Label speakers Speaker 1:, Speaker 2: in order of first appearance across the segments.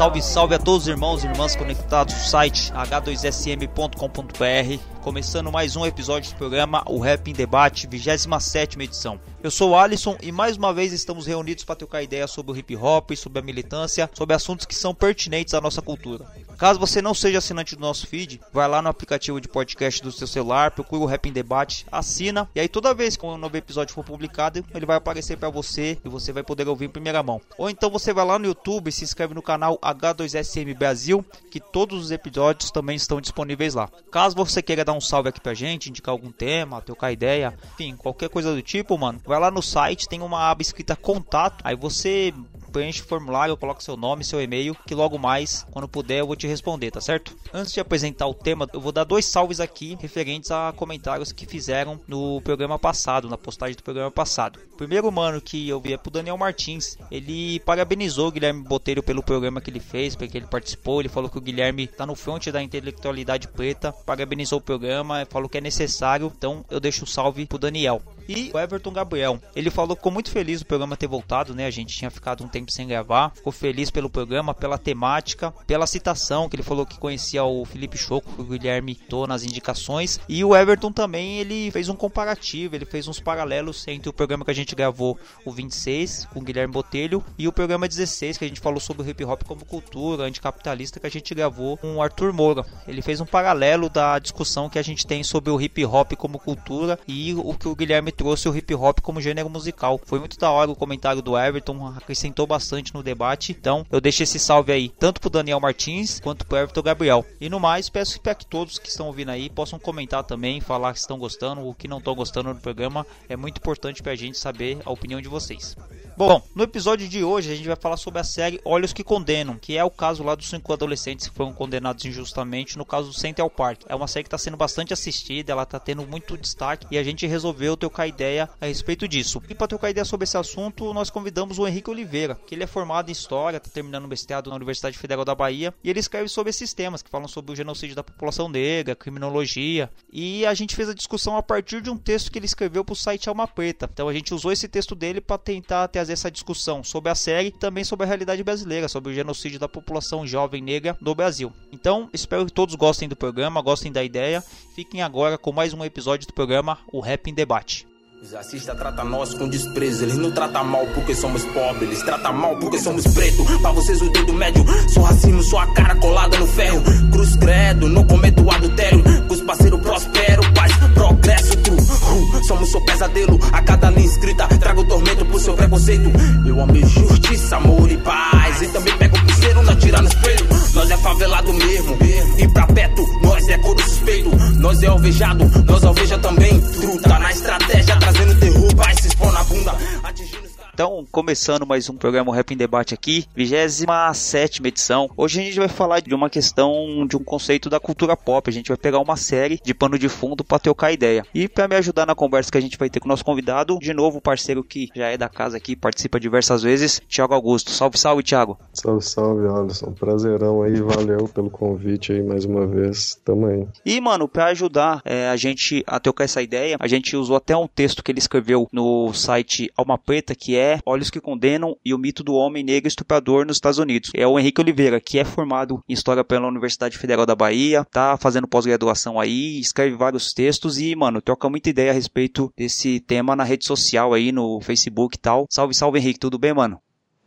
Speaker 1: Salve, salve a todos os irmãos e irmãs conectados no site h2sm.com.br. Começando mais um episódio do programa O Rap em Debate, 27 edição. Eu sou o Alisson e mais uma vez estamos reunidos para trocar ideias sobre o hip hop, sobre a militância, sobre assuntos que são pertinentes à nossa cultura. Caso você não seja assinante do nosso feed, vai lá no aplicativo de podcast do seu celular, procura o Rap em Debate, assina e aí toda vez que um novo episódio for publicado, ele vai aparecer para você e você vai poder ouvir em primeira mão. Ou então você vai lá no YouTube e se inscreve no canal H2SM Brasil, que todos os episódios também estão disponíveis lá. Caso você queira dar um salve aqui pra gente, indicar algum tema, trocar ideia, enfim, qualquer coisa do tipo, mano, vai lá no site, tem uma aba escrita contato, aí você preenche o formulário, coloca seu nome, seu e-mail, que logo mais, quando puder, eu vou te responder, tá certo? Antes de apresentar o tema, eu vou dar dois salves aqui referentes a comentários que fizeram no programa passado, na postagem do programa passado. O primeiro mano que eu vi é pro Daniel Martins. Ele parabenizou o Guilherme Botelho pelo programa que ele fez, porque ele participou. Ele falou que o Guilherme tá no front da intelectualidade preta, parabenizou o programa, falou que é necessário. Então eu deixo o um salve pro Daniel. E o Everton Gabriel, ele falou que ficou muito feliz do programa ter voltado, né? A gente tinha ficado um tempo sem gravar. Ficou feliz pelo programa, pela temática, pela citação, que ele falou que conhecia o Felipe Choco, o Guilherme tô nas indicações. E o Everton também, ele fez um comparativo, ele fez uns paralelos entre o programa que a gente gravou, o 26, com o Guilherme Botelho, e o programa 16, que a gente falou sobre o hip hop como cultura anticapitalista, que a gente gravou com o Arthur Moura. Ele fez um paralelo da discussão que a gente tem sobre o hip hop como cultura e o que o Guilherme trouxe o hip hop como gênero musical. Foi muito da hora o comentário do Everton, acrescentou bastante no debate. Então eu deixo esse salve aí, tanto pro Daniel Martins quanto pro Everton Gabriel. E no mais, peço para que todos que estão ouvindo aí possam comentar também, falar que estão gostando ou que não estão gostando do programa. É muito importante pra gente saber a opinião de vocês. Bom, no episódio de hoje a gente vai falar sobre a série Olhos que Condenam, que é o caso lá dos cinco adolescentes que foram condenados injustamente no caso do Central Park. É uma série que está sendo bastante assistida, ela está tendo muito destaque e a gente resolveu trocar ideia a respeito disso. E para trocar ideia sobre esse assunto, nós convidamos o Henrique Oliveira, que ele é formado em História, está terminando o mestrado na Universidade Federal da Bahia e ele escreve sobre esses temas que falam sobre o genocídio da população negra, criminologia. E a gente fez a discussão a partir de um texto que ele escreveu para o site Alma Preta. Então a gente usou esse texto dele para tentar trazer essa discussão sobre a série e também sobre a realidade brasileira, sobre o genocídio da população jovem negra no Brasil. Então, espero que todos gostem do programa, gostem da ideia. Fiquem agora com mais um episódio do programa O Rap em Debate.
Speaker 2: Os racistas tratam nós com desprezo, eles não tratam mal porque somos pobres, eles tratam mal porque somos pretos. Pra vocês o dedo médio, sou racismo, sou a cara colada no ferro. Cruz credo, não cometo adultério, com os parceiros prospero, paz, progresso. Uh, somos seu pesadelo, a cada linha escrita, trago tormento pro seu preconceito. Eu amo justiça, amor e paz, e também pego o piseiro na tira no espelho. Nós é favelado mesmo, e pra perto, nós é couro suspeito. Nós é alvejado, nós alveja também, true, tá na estratégia, trazendo terror, vai se expor na bunda, atingindo.
Speaker 1: Então, começando mais um programa Rap em Debate aqui, 27 edição. Hoje a gente vai falar de uma questão, de um conceito da cultura pop. A gente vai pegar uma série de pano de fundo para trocar ideia. E para me ajudar na conversa que a gente vai ter com o nosso convidado, de novo, o parceiro que já é da casa aqui, participa diversas vezes, Thiago Augusto. Salve, salve, Thiago.
Speaker 3: Salve, salve, Alisson. Prazerão aí, valeu pelo convite aí mais uma vez. Tamo aí.
Speaker 1: E, mano, para ajudar é, a gente a trocar essa ideia, a gente usou até um texto que ele escreveu no site Alma Preta, que é Olhos que Condenam e o Mito do Homem Negro Estuprador nos Estados Unidos. É o Henrique Oliveira, que é formado em História pela Universidade Federal da Bahia, tá fazendo pós-graduação aí, escreve vários textos e, mano, troca muita ideia a respeito desse tema na rede social aí, no Facebook e tal. Salve, salve, Henrique, tudo bem, mano?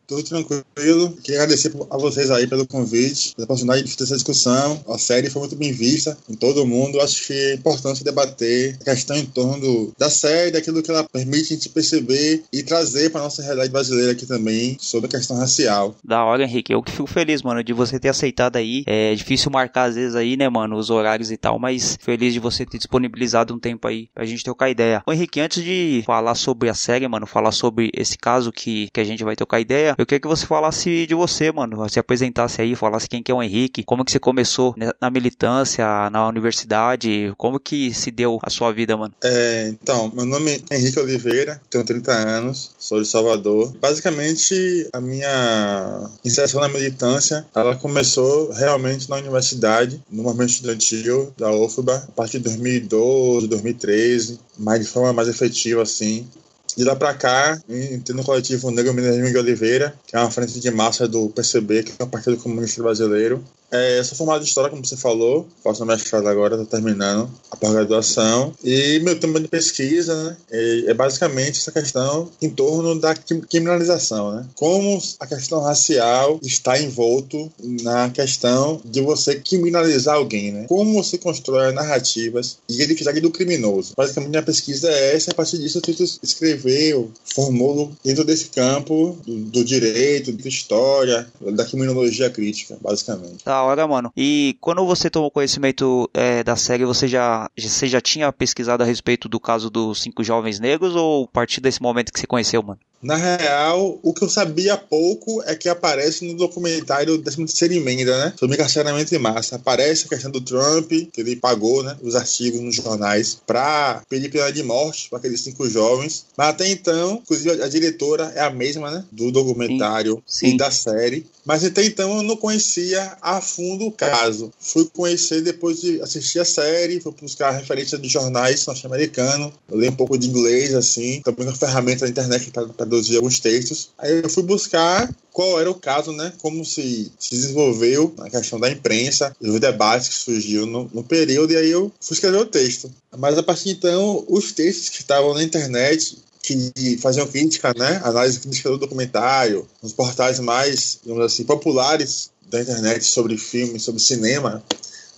Speaker 4: Tudo tranquilo. Queria agradecer a vocês aí pelo convite, pela oportunidade de ter essa discussão. A série foi muito bem vista em todo mundo. Acho que é importante debater a questão em torno da série, daquilo que ela permite a gente perceber e trazer para nossa realidade brasileira aqui também sobre a questão racial.
Speaker 1: Da hora, Henrique. Eu que fico feliz, mano, de você ter aceitado aí. É difícil marcar às vezes aí, né, mano, os horários e tal, mas feliz de você ter disponibilizado um tempo aí pra gente trocar ideia. Ô, Henrique, antes de falar sobre a série, mano, falar sobre esse caso que, que a gente vai trocar ideia, eu queria que você falasse de você, mano, se apresentasse aí, falasse quem que é o Henrique, como que você começou na militância, na universidade, como que se deu a sua vida, mano?
Speaker 4: É, então, meu nome é Henrique Oliveira, tenho 30 anos, sou de Salvador. Basicamente, a minha inserção na militância, ela começou realmente na universidade, no movimento estudantil da UFBA, a partir de 2012, 2013, mas de forma mais efetiva, assim. De lá para cá, entrei no coletivo Negro Mineiro de Oliveira, que é uma frente de massa do PCB, que é o Partido Comunista Brasileiro. É, eu sou formado em História, como você falou, faço mestrado agora, estou terminando a pós-graduação. E meu tema de pesquisa né, é, é, basicamente essa questão em torno da criminalização. Né? Como a questão racial está envolto na questão de você criminalizar alguém. Né? Como você constrói narrativas e identidade do criminoso. Basicamente, minha pesquisa é essa, a partir disso eu tento escrever, eu formulo dentro desse campo do, do direito, da história, da criminologia crítica, basicamente.
Speaker 1: Da hora, mano. E quando você tomou conhecimento é, da série, você já, você já tinha pesquisado a respeito do caso dos cinco jovens negros ou a partir desse momento que você conheceu, mano?
Speaker 4: Na real, o que eu sabia pouco é que aparece no documentário da terceira emenda, né? Sobre encarceramento em massa. Aparece a questão do Trump, que ele pagou, né? Os artigos nos jornais para pedir pena de morte para aqueles cinco jovens. Mas até então, inclusive a diretora é a mesma, né? Do documentário Sim. Sim. e da série. Mas até então eu não conhecia a fundo o caso. Fui conhecer depois de assistir a série, fui buscar referências de jornais norte-americanos, li um pouco de inglês, assim, também uma ferramenta da internet para traduzir alguns textos. Aí eu fui buscar qual era o caso, né? Como se, se desenvolveu a questão da imprensa, os debates que surgiu no, no, período, e aí eu fui escrever o texto. Mas a partir de então, os textos que estavam na internet que faziam crítica, né? Análise crítica do documentário, nos portais mais, digamos assim, populares da internet sobre filme, sobre cinema,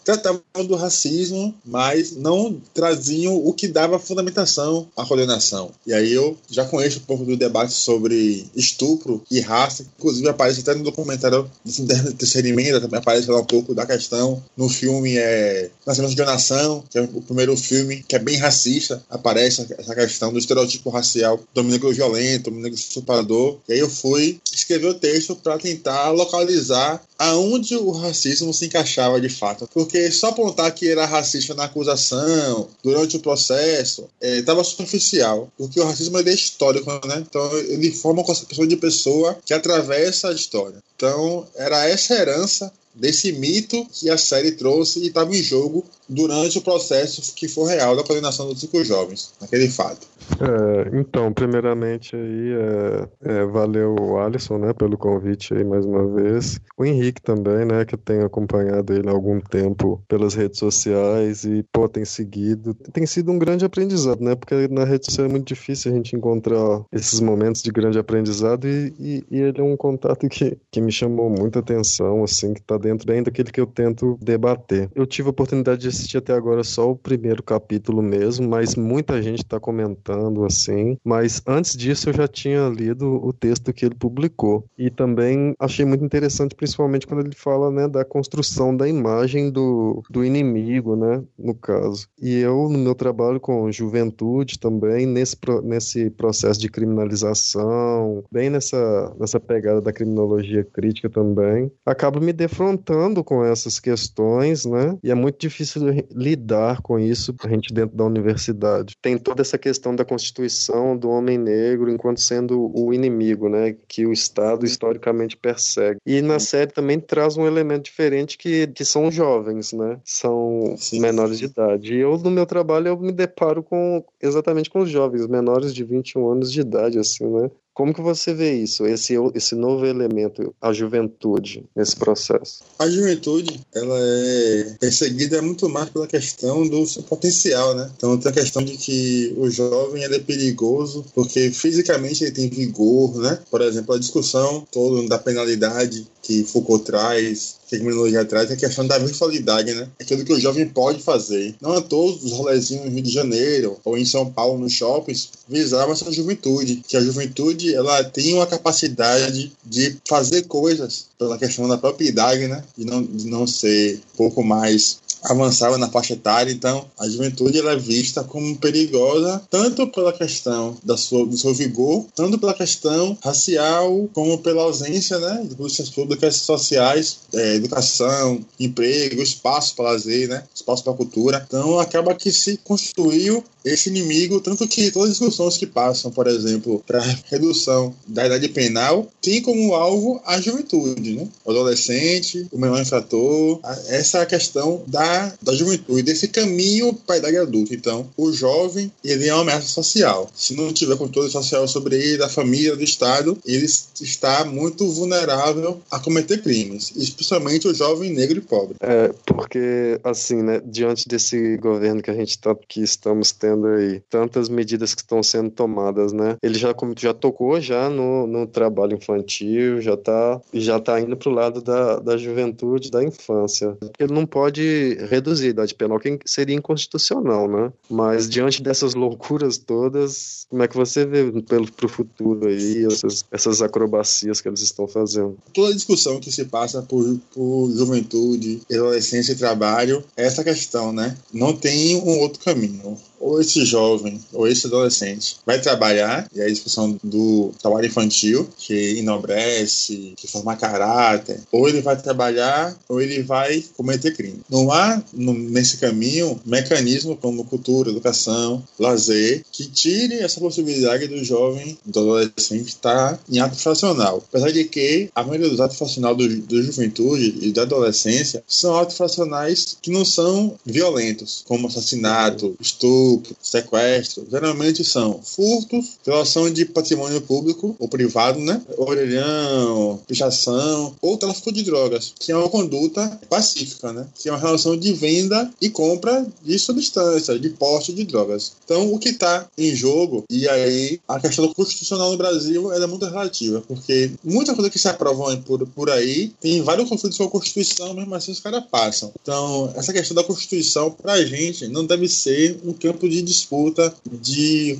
Speaker 4: tratavam do racismo, mas não traziam o que dava fundamentação à condenação. E aí eu já conheço um pouco do debate sobre estupro e raça, inclusive aparece até no documentário da terceira emenda, também aparece lá um pouco da questão. No filme é Nascimento de Nação, que é o primeiro filme que é bem racista, aparece essa questão do estereotipo racial do negro violento, do negro estuprador. E aí eu fui escrever o texto para tentar localizar aonde o racismo se encaixava de fato. Porque só apontar que era racista na acusação, durante o processo, estava é, superficial. Porque o racismo é histórico, né? Então ele forma uma concepção de pessoa que atravessa a história. Então era essa herança desse mito que a série trouxe e estava em jogo durante o processo que for real da condenação dos cinco jovens, naquele fato.
Speaker 3: É, então, primeiramente aí, é, é, valeu o Alisson, né, pelo convite aí mais uma vez. O Henrique também, né, que tem acompanhado ele há algum tempo pelas redes sociais e, pô, tem seguido. Tem sido um grande aprendizado, né, porque na rede social é muito difícil a gente encontrar esses momentos de grande aprendizado e, e, e ele é um contato que, que me chamou muita atenção, assim, que tá dentro bem daquilo que eu tento debater. Eu tive a oportunidade de assistir até agora só o primeiro capítulo mesmo, mas muita gente está comentando assim. Mas antes disso eu já tinha lido o texto que ele publicou e também achei muito interessante, principalmente quando ele fala, né, da construção da imagem do, do inimigo, né, no caso. E eu no meu trabalho com juventude também nesse nesse processo de criminalização, bem nessa nessa pegada da criminologia crítica também, acabo me defrontando com essas questões, né? E é muito difícil lidar com isso a gente dentro da universidade. Tem toda essa questão da constituição do homem negro enquanto sendo o inimigo, né, que o Estado historicamente persegue. E na série também traz um elemento diferente que, que são jovens, né, são sim, menores sim. de idade. E eu no meu trabalho eu me deparo com exatamente com os jovens menores de 21 anos de idade, assim, né, Como que você vê isso, esse, esse novo elemento, a juventude, nesse processo?
Speaker 4: A juventude, ela é perseguida muito mais pela questão do seu potencial, né? Então tem a questão de que o jovem ele é perigoso porque fisicamente ele tem vigor, né? Por exemplo, a discussão toda da penalidade que Foucault traz, que a criminologia traz, é a questão da virtualidade, né? Aquilo que o jovem pode fazer. Não a todos os rolezinhos no Rio de Janeiro ou em São Paulo, nos shoppings, visavam essa juventude. Que a juventude, ela tem uma capacidade de fazer coisas pela questão da própria idade, né? De não, de não ser pouco mais avançava na faixa etária, então a juventude ela é vista como perigosa tanto pela questão da sua, do seu vigor, tanto pela questão racial, como pela ausência né, de políticas públicas sociais, é, educação, emprego, espaço para lazer, né, espaço para cultura. Então acaba que se construiu esse inimigo, tanto que todas as discussões que passam, por exemplo, para redução da idade penal, tem como alvo a juventude, né? o adolescente, o menor infrator, essa questão da da, juventude, desse caminho para a idade adulta. Então, o jovem, ele é uma ameaça social. Se não tiver controle social sobre ele, da família, do Estado, ele está muito vulnerável a cometer crimes, especialmente o jovem negro e pobre.
Speaker 3: É, porque, assim, né, diante desse governo que a gente tá, que estamos tendo aí, tantas medidas que estão sendo tomadas, né, ele já, já tocou já no, no trabalho infantil, já está já tá indo para o lado da, da juventude, da infância. Ele não pode reduzir a idade penal, que seria inconstitucional, né? Mas diante dessas loucuras todas, como é que você vê pelo pro futuro aí essas, essas acrobacias que eles estão fazendo?
Speaker 4: Toda discussão que se passa por, por juventude, adolescência e trabalho é essa questão, né? Não tem um outro caminho ou esse jovem ou esse adolescente vai trabalhar, e a discussão do trabalho infantil, que enobrece, que forma caráter, ou ele vai trabalhar ou ele vai cometer crime. Não há no, nesse caminho mecanismo como cultura, educação, lazer, que tire essa possibilidade do jovem, do adolescente estar em ato fracional. Apesar de que a maioria dos atos fracionais do, do juventude e da adolescência são atos fracionais que não são violentos, como assassinato, estupro, estupro, sequestro, geralmente são furtos, violação de patrimônio público ou privado, né? Orelhão, pichação ou tráfico de drogas, que é uma conduta pacífica, né? Que é uma relação de venda e compra de substâncias, de porte de drogas. Então, o que está em jogo, e aí a questão constitucional no Brasil é muito relativa, porque muita coisa que se aprovam por, por aí tem vários conflitos com a Constituição, mesmo assim os caras passam. Então, essa questão da Constituição, pra gente, não deve ser um campo de disputa de,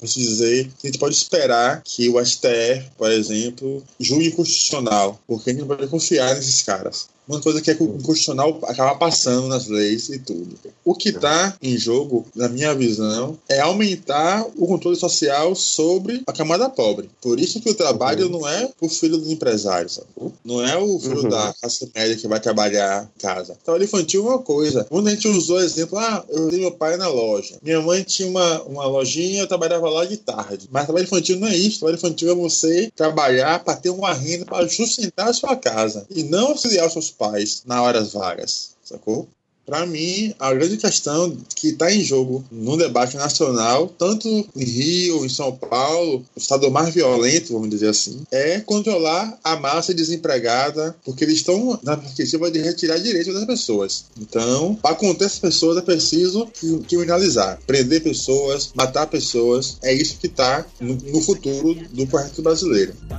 Speaker 4: posso dizer, que a gente pode esperar que o STF, por exemplo, julgue constitucional, porque a gente não pode confiar nesses caras uma coisa que é constitucional acaba passando nas leis e tudo. O que está em jogo, na minha visão, é aumentar o controle social sobre a camada pobre. Por isso que o trabalho uhum. não é o filho dos empresários, sabe? não é o filho uhum. da classe média que vai trabalhar em casa. Trabalho infantil é uma coisa. Quando a gente usou o exemplo, ah, eu dei meu pai na loja. Minha mãe tinha uma, uma lojinha, eu trabalhava lá de tarde. Mas trabalho infantil não é isso. Trabalho infantil é você trabalhar para ter uma renda para sustentar a sua casa e não auxiliar os seus pais na horas vagas, sacou? Para mim, a grande questão que está em jogo no debate nacional, tanto em Rio, em São Paulo, o estado mais violento, vamos dizer assim, é controlar a massa desempregada, porque eles estão na perspectiva de retirar direitos das pessoas. Então, para conter essas pessoas, é preciso criminalizar, prender pessoas, matar pessoas. É isso que está no, no futuro do projeto brasileiro. Tá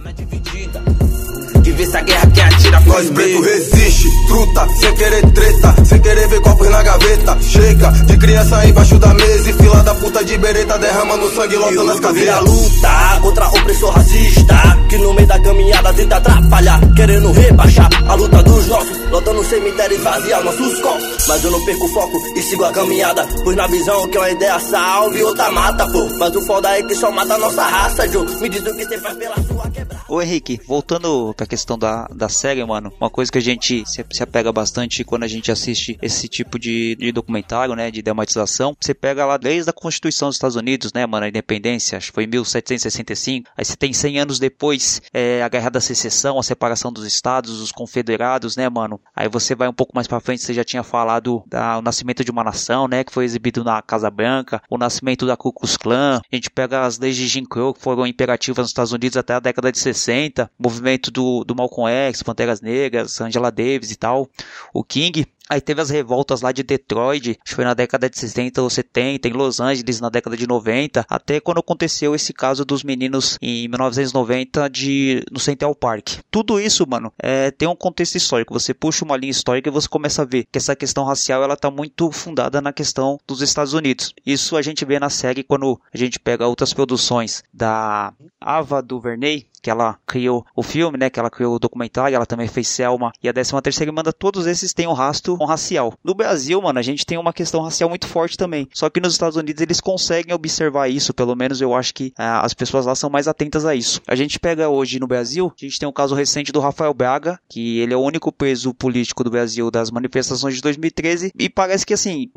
Speaker 2: que vê se a guerra quem atira Nós preto resiste, truta, sem querer treta, sem querer ver copos na gaveta. Chega de criança embaixo da mesa e fila da puta de bereta derramando sangue lotando as caveiras. luta contra o opressor racista, que no meio da caminhada tenta atrapalhar, querendo rebaixar a luta dos nossos, lotando cemitério e esvaziar nossos copos. Mas eu não perco o foco e sigo a caminhada, pois na visão que uma ideia salve, outra mata, pô. Mas o foda é que só mata a nossa raça, Joe. Me diz o que você faz pela sua quebrada.
Speaker 1: Ô Henrique, voltando pra questão da, da série, mano, uma coisa que a gente se, se apega bastante quando a gente assiste esse tipo de, de documentário, né, de dramatização, você pega lá desde a Constituição dos Estados Unidos, né, mano, a independência, acho que foi em 1765, aí você tem 100 anos depois é, a Guerra da Secessão, a separação dos estados, os confederados, né, mano, aí você vai um pouco mais pra frente, você já tinha falado do nascimento de uma nação, né, que foi exibido na Casa Branca, o nascimento da Ku Klux Klan, a gente pega as leis de Jim Crow, que foram imperativas nos Estados Unidos até a década de 60, movimento do, do Malcolm X, Panteras Negras, Angela Davis e tal, o King, Aí teve as revoltas lá de Detroit, acho que foi na década de 60 ou 70, em Los Angeles na década de 90, até quando aconteceu esse caso dos meninos em 1990 de, no Central Park. Tudo isso, mano, é, tem um contexto histórico. Você puxa uma linha histórica e você começa a ver que essa questão racial ela tá muito fundada na questão dos Estados Unidos. Isso a gente vê na série quando a gente pega outras produções da Ava DuVernay, que ela criou o filme, né? Que ela criou o documentário, ela também fez Selma e a 13 terceira manda todos esses têm um rastro racial. No Brasil, mano, a gente tem uma questão racial muito forte também. Só que nos Estados Unidos eles conseguem observar isso, pelo menos eu acho que ah, as pessoas lá são mais atentas a isso. A gente pega hoje no Brasil, a gente tem um caso recente do Rafael Braga, que ele é o único preso político do Brasil das manifestações de 2013 e parece que assim,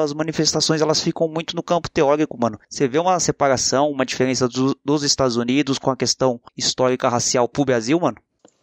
Speaker 1: as manifestações elas ficam muito no campo teórico, mano. Você vê uma separação, uma diferença do, dos Estados Unidos com a questão histórica racial pro Brasil, mano?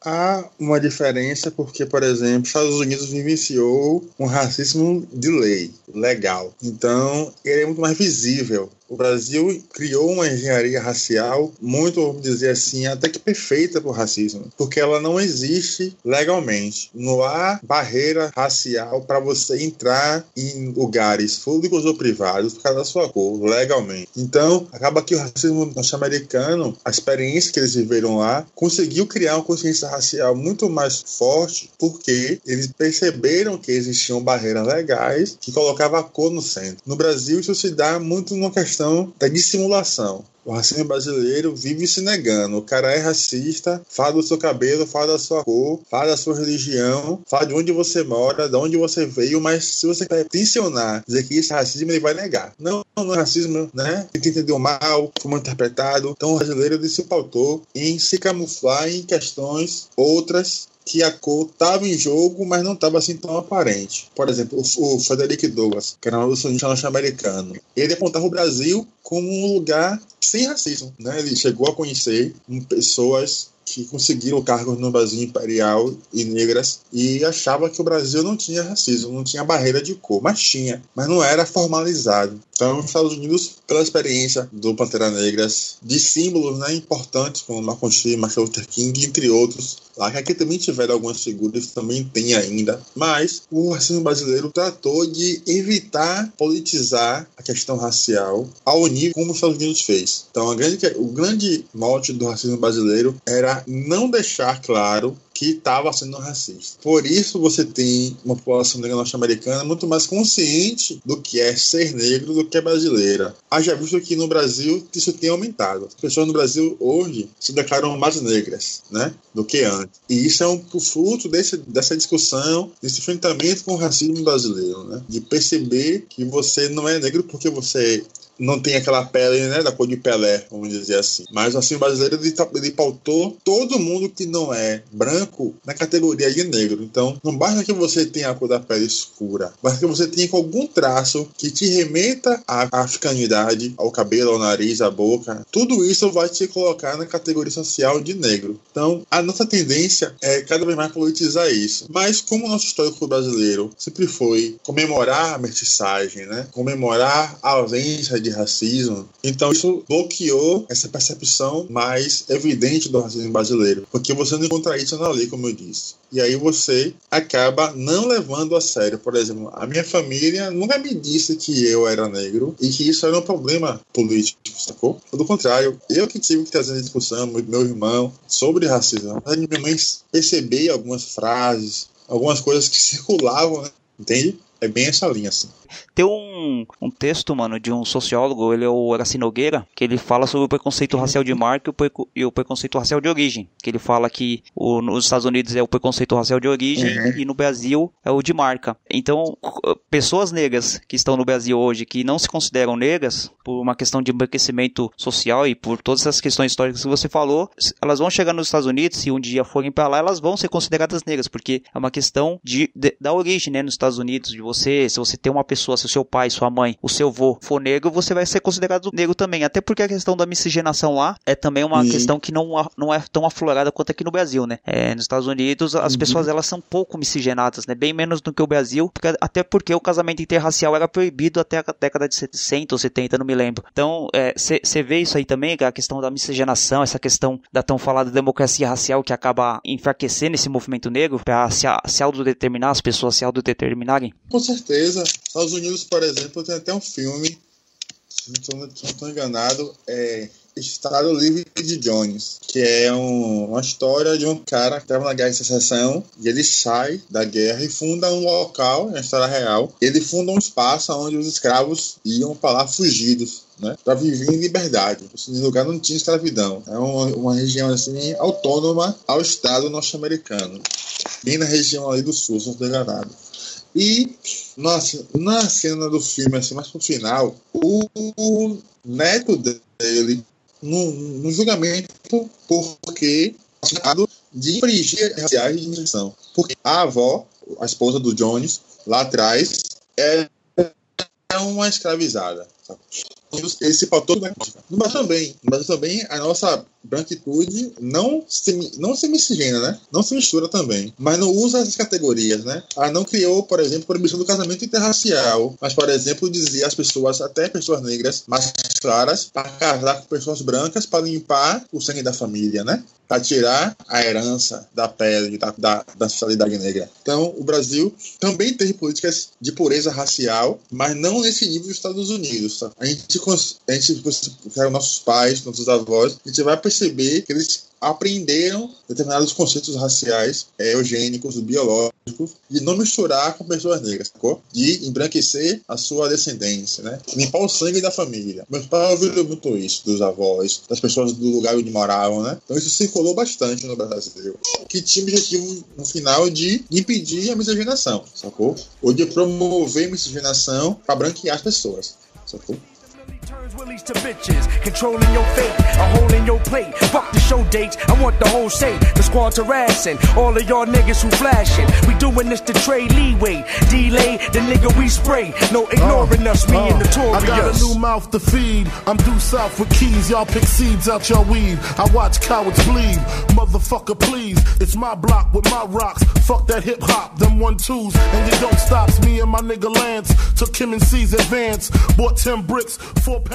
Speaker 4: Há uma diferença porque, por exemplo, os Estados Unidos vivenciou um racismo de lei, legal. Então, ele é muito mais visível o Brasil criou uma engenharia racial muito, vamos dizer assim, até que perfeita para o racismo, porque ela não existe legalmente. Não há barreira racial para você entrar em lugares públicos ou privados por causa da sua cor, legalmente. Então, acaba que o racismo norte-americano, a experiência que eles viveram lá, conseguiu criar uma consciência racial muito mais forte, porque eles perceberam que existiam barreiras legais que colocavam a cor no centro. No Brasil, isso se dá muito numa questão questão da dissimulação. O racismo brasileiro vive se negando. O cara é racista, fala do seu cabelo, fala da sua cor, fala da sua religião, fala de onde você mora, de onde você veio, mas se você tensionar, dizer que isso é racismo, ele vai negar. Não, não é racismo, né? Ele entendeu mal, como interpretado. Então o brasileiro se pautou em se camuflar em questões outras que a cor estava em jogo, mas não estava assim tão aparente. Por exemplo, o, o Frederick Douglass, que era um revolucionista norte-americano, ele apontava o Brasil como um lugar sem racismo. Né? Ele chegou a conhecer pessoas que conseguiram cargos no Brasil imperial e negras e achava que o Brasil não tinha racismo, não tinha barreira de cor, mas tinha, mas não era formalizado. Então, os Estados Unidos, pela experiência do Pantera Negras, de símbolos né, importantes como X, Martin Luther King, entre outros, lá que aqui também tiveram algumas figuras, também tem ainda, mas o racismo brasileiro tratou de evitar politizar a questão racial ao nível como os Estados Unidos fez. Então, grande, o grande mote do racismo brasileiro era não deixar claro que estava sendo racista. Por isso você tem uma população negra norte-americana muito mais consciente do que é ser negro do que é brasileira. Haja visto que no Brasil isso tem aumentado. As pessoas no Brasil hoje se declaram mais negras né, do que antes. E isso é um fruto desse, dessa discussão, desse enfrentamento com o racismo brasileiro, né? de perceber que você não é negro porque você não tem aquela pele, né, da cor de Pelé, vamos dizer assim. Mas assim, o brasileiro ele, ele pautou todo mundo que não é branco na categoria de negro. Então, não basta que você tenha a cor da pele escura, basta que você tenha algum traço que te remeta à africanidade, ao cabelo, ao nariz, à boca. Tudo isso vai te colocar na categoria social de negro. Então, a nossa tendência é cada vez mais politizar isso. Mas como o nosso histórico brasileiro sempre foi comemorar a mestiçagem, né? Comemorar a ausência de racismo. Então isso bloqueou essa percepção mais evidente do racismo brasileiro, porque você não encontra isso na lei, como eu disse. E aí você acaba não levando a sério. Por exemplo, a minha família nunca me disse que eu era negro e que isso era um problema político, sacou? Pelo contrário, eu que tive que trazer discussão, meu irmão, sobre racismo. Minha mãe percebia algumas frases, algumas coisas que circulavam, né? entende? é bem essa linha, assim.
Speaker 1: Tem um, um texto, mano, de um sociólogo, ele é o Horaci Nogueira, que ele fala sobre o preconceito racial de marca e o, preco- e o preconceito racial de origem. Que ele fala que o, nos Estados Unidos é o preconceito racial de origem
Speaker 4: Uhum.
Speaker 1: e no Brasil é o de marca. Então, pessoas negras que estão no Brasil hoje, que não se consideram negras, por uma questão de embranquecimento social e por todas essas questões históricas que você falou, elas vão chegar nos Estados Unidos, se um dia forem para lá, elas vão ser consideradas negras, porque é uma questão de, de- da origem, né, nos Estados Unidos, de você, se você tem uma pessoa, se o seu pai, sua mãe, o seu avô for negro, você vai ser considerado negro também, até porque a questão da miscigenação lá é também uma
Speaker 4: E-
Speaker 1: questão que não, não é tão aflorada quanto aqui no Brasil, né, é, nos Estados Unidos as pessoas elas são pouco miscigenadas, né, bem menos do que o Brasil, porque- até porque o casamento interracial era proibido até a década de 60 ou 70, não me lembro. Então, você vê isso aí também, a questão da miscigenação, essa questão da tão falada democracia racial que acaba enfraquecendo esse movimento negro para se, se autodeterminar, as pessoas se autodeterminarem?
Speaker 4: Com certeza. Estados Unidos, por exemplo, tem até um filme, se não estou enganado, é Estado Livre de Jones, que é um- uma história de um cara que estava na guerra de secessão e ele sai da guerra e funda um local, é história real. Ele funda um espaço onde os escravos iam para lá fugidos. Né, para viver em liberdade. Esse lugar não tinha escravidão. É uma, uma região assim autônoma ao Estado norte-americano, bem na região ali do sul, se não estou enganado. E nossa, na cena do filme, assim, mais pro final, o, o neto dele, no, no julgamento, porque de infringir raciais de discriminação. Porque a avó, a esposa do Jones, lá atrás, é uma escravizada. sabe? Ele se pautou na No Brasil também. No Brasil também, a nossa branquitude não se, não se miscigena, né? Não se mistura também. Mas não usa essas categorias, né? Ela não criou, por exemplo, proibição do casamento interracial. Mas, por exemplo, dizia às pessoas, até pessoas negras, mais claras, para casar com pessoas brancas para limpar o sangue da família, né? Para tirar a herança da pele, da, da, da sociedade negra. Então, o Brasil também teve políticas de pureza racial, mas não nesse nível dos Estados Unidos. tá? A gente, a gente, os nossos pais, nossos avós, a gente vai perceber que eles aprenderam determinados conceitos raciais, é, eugênicos, biológicos, de não misturar com pessoas negras, sacou? De embranquecer a sua descendência, né? Limpar o sangue da família. Meus pais ouviram muito isso dos avós, das pessoas do lugar onde moravam, né? Então isso circulou bastante no Brasil. Que tinha o objetivo, no final, de impedir a miscigenação, sacou? Ou de promover a miscigenação para branquear as pessoas, sacou?
Speaker 5: Turns willies to bitches, controlling your fate, a hole in your plate. Fuck the show dates, I want the whole state. The squad's harassing all of y'all niggas who flashing. We doing this to trade leeway, delay the nigga we spray. No ignoring us, me and the
Speaker 6: Uh, I got a new mouth to feed. I'm due south with keys. Y'all pick seeds out your weed. I watch cowards bleed. Motherfucker, please. It's my block with my rocks. Fuck that hip hop, them one twos. And you don't stops. Me and my nigga Lance took him and C's advance. Bought 10 bricks, four pounds.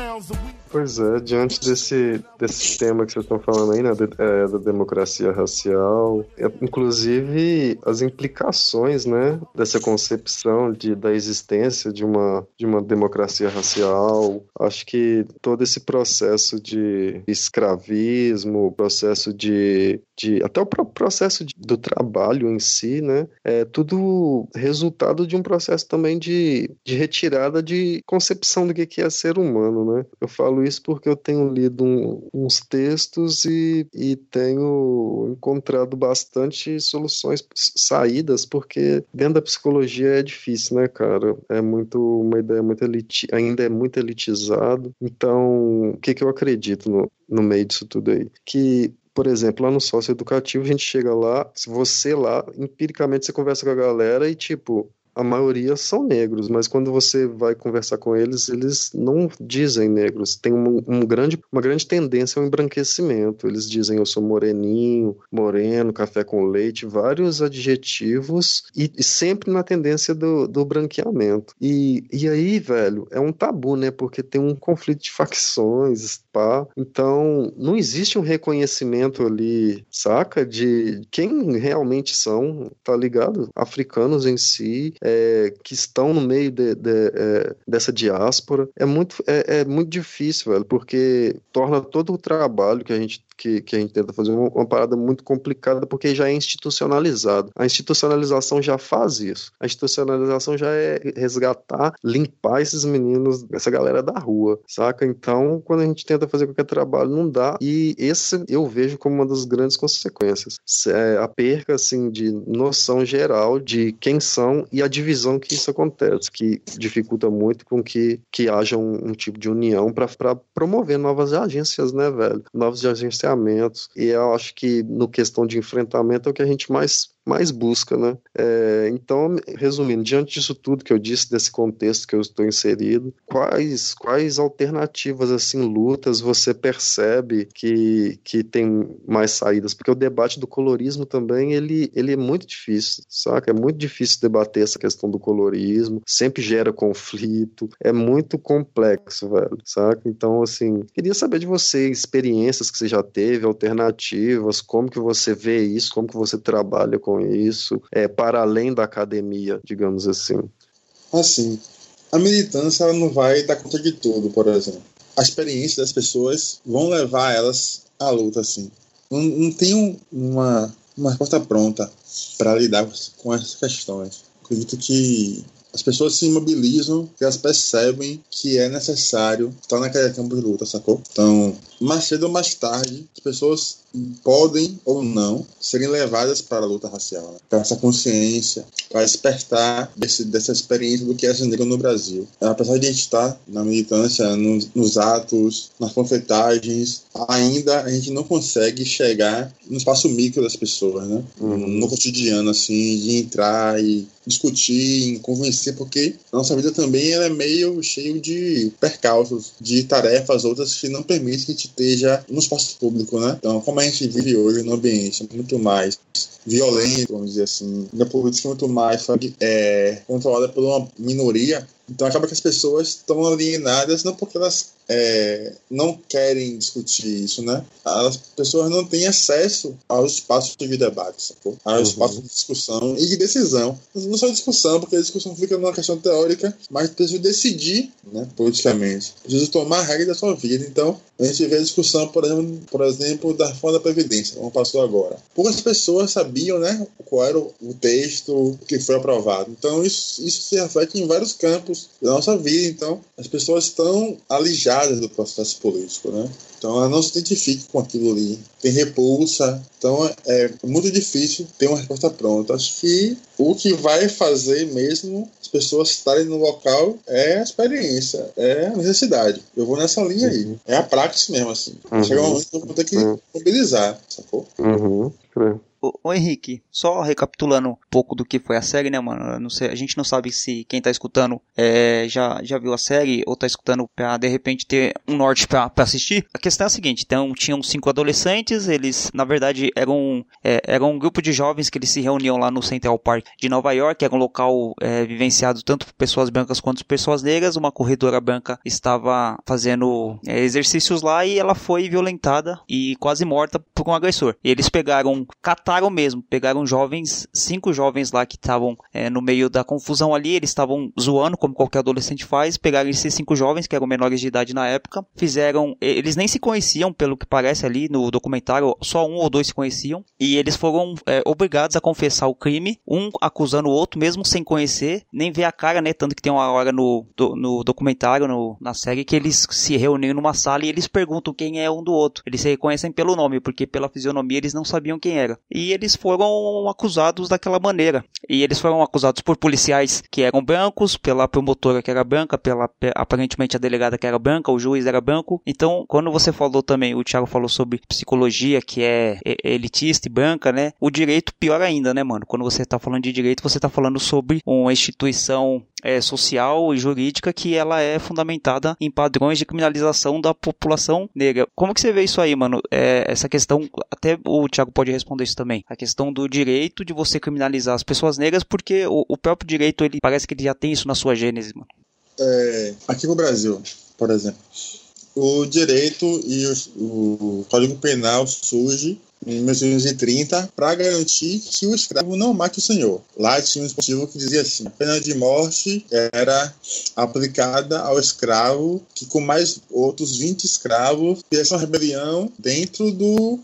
Speaker 3: Pois é, diante desse, desse tema que vocês estão falando aí, né, de- é, da democracia racial, é, inclusive as implicações, né, dessa concepção de, da existência de uma, de uma democracia racial, acho que todo esse processo de escravismo, processo de, de até o próprio processo de- do trabalho em si, né, é tudo resultado de um processo também de, de retirada de concepção do que é ser humano, né? Eu falo isso porque eu tenho lido um- uns textos e, e tenho encontrado bastante soluções, saídas, porque dentro da psicologia é difícil, né, cara? É muito uma ideia muito eliti ainda é muito elitizado. Então, o que que eu acredito no, no meio disso tudo aí? Que por exemplo, lá no sócio educativo, a gente chega lá, se você lá, empiricamente você conversa com a galera e tipo, a maioria são negros, mas quando você vai conversar com eles, eles não dizem negros. Tem um, um grande, uma grande tendência ao embranquecimento. Eles dizem eu sou moreninho, moreno, café com leite, vários adjetivos e, e sempre na tendência do, do branqueamento. E, e aí, velho, é um tabu, né? Porque tem um conflito de facções, pá. Então, não existe um reconhecimento ali, saca? De quem realmente são, tá ligado? Africanos em si é, que estão no meio de, de, é, dessa diáspora. É muito, é, é muito difícil, velho, porque torna todo o trabalho que a gente que, que a gente tenta fazer uma, uma, parada muito complicada porque já é institucionalizado. A institucionalização já faz isso. A institucionalização já é resgatar, limpar esses meninos, essa galera da rua, saca? Então, quando a gente tenta fazer qualquer trabalho, não dá. E esse eu vejo como uma das grandes consequências. É a perca, assim, de noção geral de quem são e a divisão que isso acontece, que dificulta muito com que, que haja um, um tipo de união para promover novas agências, né, velho? Novos agências e eu acho que no questão de enfrentamento é o que a gente mais mais busca, né? É, então, resumindo, diante disso tudo que eu disse, desse contexto que eu estou inserido, quais, quais alternativas, assim, lutas você percebe que, que tem mais saídas? Porque o debate do colorismo também, ele, ele é muito difícil, saca? É muito difícil debater essa questão do colorismo, sempre gera conflito, é muito complexo, velho, saca? Então, assim, queria saber de você, experiências que você já teve, alternativas, como que você vê isso, como que você trabalha com isso, é, para além da academia, digamos assim?
Speaker 4: Assim, a militância não vai dar conta de tudo, por exemplo. A experiência das pessoas vão levar elas à luta, assim. Não, não tem uma, uma resposta pronta para lidar com essas questões. Acredito que as pessoas se mobilizam e elas percebem que é necessário estar naquele campo de luta, sacou? Então, mais cedo ou mais tarde, as pessoas podem ou não serem levadas para a luta racial, né? para essa consciência, para despertar desse, dessa experiência do que é ser negro no Brasil. Apesar de a gente estar na militância, nos, nos atos, nas panfletagens, ainda a gente não consegue chegar no espaço micro das pessoas, né? Uhum. No cotidiano, assim, de entrar e discutir, convencer, porque a nossa vida também é meio cheio de percalços, de tarefas outras que não permitem que a gente esteja no espaço público, né? Então, como a gente vive hoje no ambiente muito mais violento, vamos dizer assim, na política muito mais é, controlada por uma minoria, então acaba que as pessoas estão alienadas não porque elas é, não querem discutir isso, né? As pessoas não têm acesso aos espaços de debate, sacou? Aos uhum. espaços de discussão e de decisão. Não só discussão, porque a discussão fica numa questão teórica, mas preciso decidir, né, politicamente. Preciso tomar a regra da sua vida. Então, a gente vê a discussão, por exemplo, por exemplo da reforma da Previdência, como passou agora. Poucas pessoas sabiam, né, qual era o texto que foi aprovado. Então, isso, isso se reflete em vários campos da nossa vida. Então, as pessoas estão alijadas do processo político, né? Então ela não se identifica com aquilo ali, tem repulsa, então é muito difícil ter uma resposta pronta. Acho que o que vai fazer mesmo as pessoas estarem no local é a experiência, é a necessidade. Eu vou nessa linha aí, é a prática mesmo, assim. Uhum. Chega um momento que eu vou ter que uhum. mobilizar, sacou?
Speaker 3: Uhum.
Speaker 1: Ô, ô, Henrique, só recapitulando um pouco do que foi a série, né, mano? Sei, a gente não sabe se quem tá escutando é, já, já viu a série ou tá escutando pra de repente ter um norte pra, pra assistir. A questão é a seguinte: então, tinham cinco adolescentes, eles, na verdade, eram, é, eram um grupo de jovens que eles se reuniam lá no Central Park de Nova York, que era um local é, vivenciado tanto por pessoas brancas quanto por pessoas negras. Uma corredora branca estava fazendo é, exercícios lá e ela foi violentada e quase morta por um agressor. E eles pegaram, mataram mesmo. Pegaram jovens, cinco jovens lá que estavam é, no meio da confusão ali, eles estavam zoando, como qualquer adolescente faz. Pegaram esses cinco jovens, que eram menores de idade na época, fizeram. Eles nem se conheciam, pelo que parece ali no documentário, só um ou dois se conheciam. E eles foram é, obrigados a confessar o crime, um acusando o outro, mesmo sem conhecer, nem ver a cara, né? Tanto que tem uma hora no, do, no documentário, no, na série, que eles se reuniram numa sala e eles perguntam quem é um do outro. Eles se reconhecem pelo nome, porque pela fisionomia eles não sabiam quem era. E e eles foram acusados daquela maneira. E eles foram acusados por policiais que eram brancos, pela promotora que era branca, pela aparentemente a delegada que era branca, o juiz era branco. Então, quando você falou também, o Thiago falou sobre psicologia que é elitista e branca, né? O direito pior ainda, né, mano? Quando você tá falando de direito, você tá falando sobre uma instituição é, social e jurídica que ela é fundamentada em padrões de criminalização da população negra. Como que você vê isso aí, mano? É, essa questão, até o Thiago pode responder isso também, a questão do direito de você criminalizar as pessoas negras, porque o, o próprio direito, ele parece que ele já tem isso na sua gênese, mano.
Speaker 4: É, aqui no Brasil, por exemplo, o direito e o, o Código Penal surge em 1930 para garantir que o escravo não mate o senhor. Lá tinha um dispositivo que dizia assim: a pena de morte era aplicada ao escravo que, com mais outros 20 escravos, fizesse uma rebelião dentro do,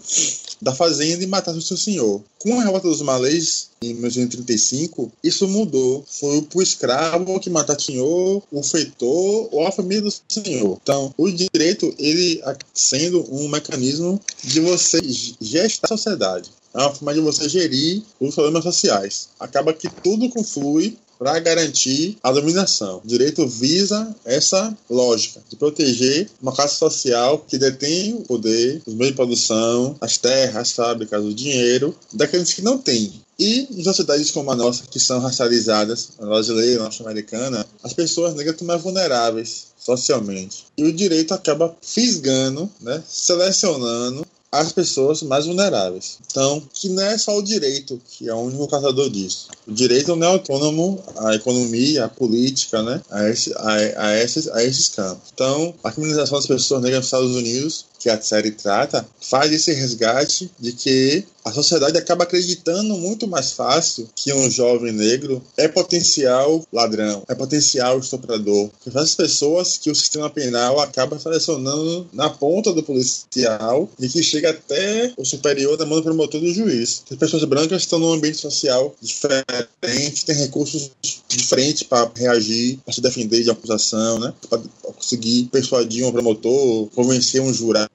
Speaker 4: da fazenda e matasse o seu senhor. Com a revolta dos malês, em 1935, isso mudou. Foi o escravo que matasse o senhor, o feitor ou a família do senhor. Então, o direito, ele sendo um mecanismo de você gestar a sociedade. É uma forma de você gerir os problemas sociais. Acaba que tudo conflui para garantir a dominação. O direito visa essa lógica de proteger uma classe social que detém o poder, os meios de produção, as terras, as fábricas, o dinheiro, daqueles que não têm. E em sociedades como a nossa, que são racializadas, a brasileira, norte-americana, as pessoas negras estão mais vulneráveis socialmente. E o direito acaba fisgando, né, selecionando as pessoas mais vulneráveis. Então, que não é só o direito que é o único caçador disso. O direito não é autônomo à economia, à política, né? a, esse, a, a, esses, a esses campos. Então, a criminalização das pessoas negras nos Estados Unidos que a série trata, faz esse resgate de que a sociedade acaba acreditando muito mais fácil que um jovem negro é potencial ladrão, é potencial estuprador. Essas pessoas que o sistema penal acaba selecionando na ponta do policial e que chega até o superior da mão do promotor do juiz. As pessoas brancas estão num ambiente social diferente, têm recursos diferentes para reagir, para se defender de acusação, né? para conseguir persuadir um promotor, convencer um jurado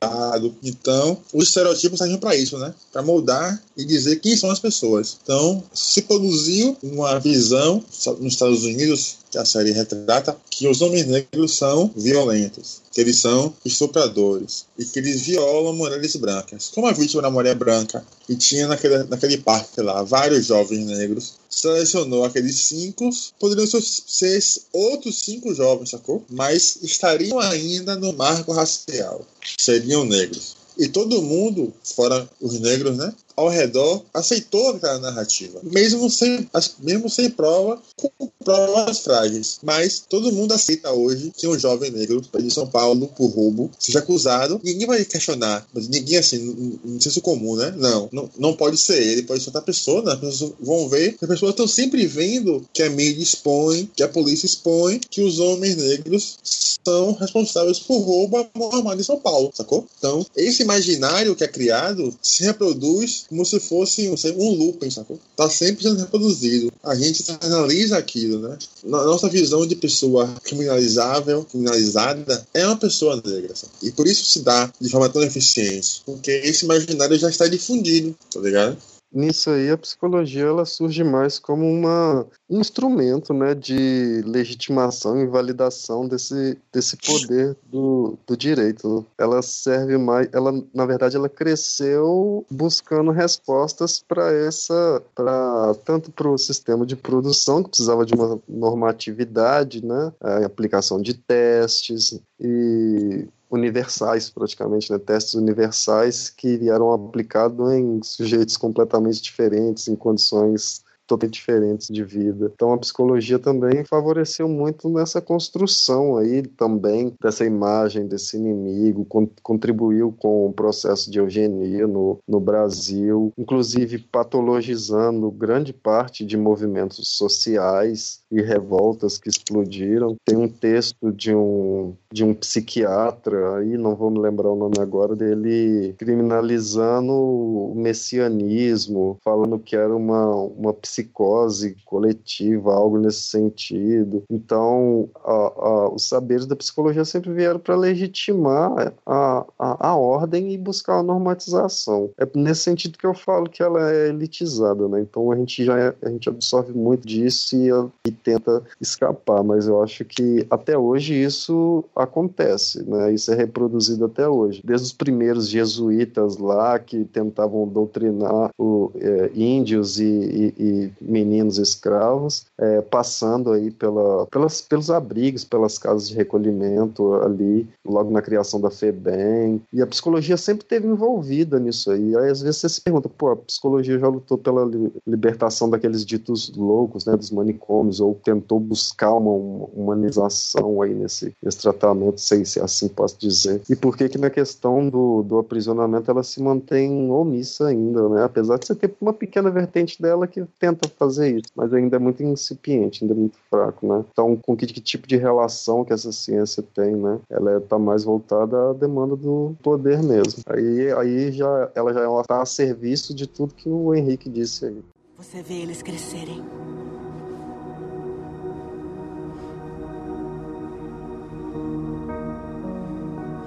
Speaker 4: então, os estereotipos servem para isso, né? Para moldar e dizer quem são as pessoas. Então, se produziu uma visão nos Estados Unidos que a série retrata que os homens negros são violentos, que eles são estupradores e que eles violam mulheres brancas. Como a vítima da mulher branca e tinha naquele, naquele parque lá vários jovens negros, selecionou aqueles cinco, poderiam ser outros cinco jovens, sacou? Mas estariam ainda no marco racial, seriam negros. E todo mundo, fora os negros, né? Ao redor aceitou aquela narrativa, mesmo sem, mesmo sem prova, com provas frágeis. Mas todo mundo aceita hoje que um jovem negro de São Paulo por roubo seja acusado. Ninguém vai questionar, mas ninguém assim, não senso comum, né? Não, não, não pode ser ele, pode ser outra pessoa. Né? As pessoas vão ver, as pessoas estão sempre vendo que a mídia expõe, que a polícia expõe, que os homens negros são responsáveis por roubo a mão armada em São Paulo, sacou? Então, esse imaginário que é criado se reproduz como se fosse um looping, sacou? Tá sempre sendo reproduzido. A gente analisa aquilo, né? Na nossa visão de pessoa criminalizável, criminalizada, é uma pessoa negra. Sabe? E por isso se dá de forma tão eficiente. Porque esse imaginário já está difundido, tá ligado?
Speaker 3: Nisso aí a psicologia ela surge mais como uma, um instrumento né, de legitimação e validação desse, desse poder do, do direito. Ela serve mais, ela na verdade ela cresceu buscando respostas para essa, para tanto para o sistema de produção que precisava de uma normatividade, né, a aplicação de testes e universais, praticamente, né? testes universais que eram aplicados em sujeitos completamente diferentes, em condições totalmente diferentes de vida. Então a psicologia também favoreceu muito nessa construção aí também dessa imagem desse inimigo, con contribuiu com o processo de eugenia no, no Brasil, inclusive patologizando grande parte de movimentos sociais e revoltas que explodiram. Tem um texto de um de um psiquiatra, aí não vou me lembrar o nome agora, dele criminalizando o messianismo, falando que era uma, uma psicose coletiva, algo nesse sentido. Então, a, a, os saberes da psicologia sempre vieram para legitimar a, a, a, ordem e buscar a normatização. É nesse sentido que eu falo que ela é elitizada, né? Então a gente já é, a gente absorve muito disso e, e tenta escapar, mas eu acho que até hoje isso acontece, né? Isso é reproduzido até hoje. Desde os primeiros jesuítas lá que tentavam doutrinar o, é, índios e, e, meninos escravos, é, passando aí pela, pelas, pelos abrigos, pelas casas de recolhimento ali, logo na criação da FEBEM. E a psicologia sempre esteve envolvida nisso aí. Aí às vezes você se pergunta, pô, a psicologia já lutou pela libertação daqueles ditos loucos, né, dos manicômios, ou tentou buscar uma humanização aí nesse, nesse tratamento, sei se assim posso dizer. E por que que na questão do, do aprisionamento ela se mantém omissa ainda, né? Apesar de você ter uma pequena vertente dela que tenta fazer isso, mas ainda é muito incipiente, ainda é muito fraco, né? Então, com que, que tipo de relação que essa ciência tem, né? Ela está mais voltada à demanda do poder mesmo. Aí, aí já ela já está a serviço de tudo que o Henrique disse aí.
Speaker 7: Você vê eles crescerem.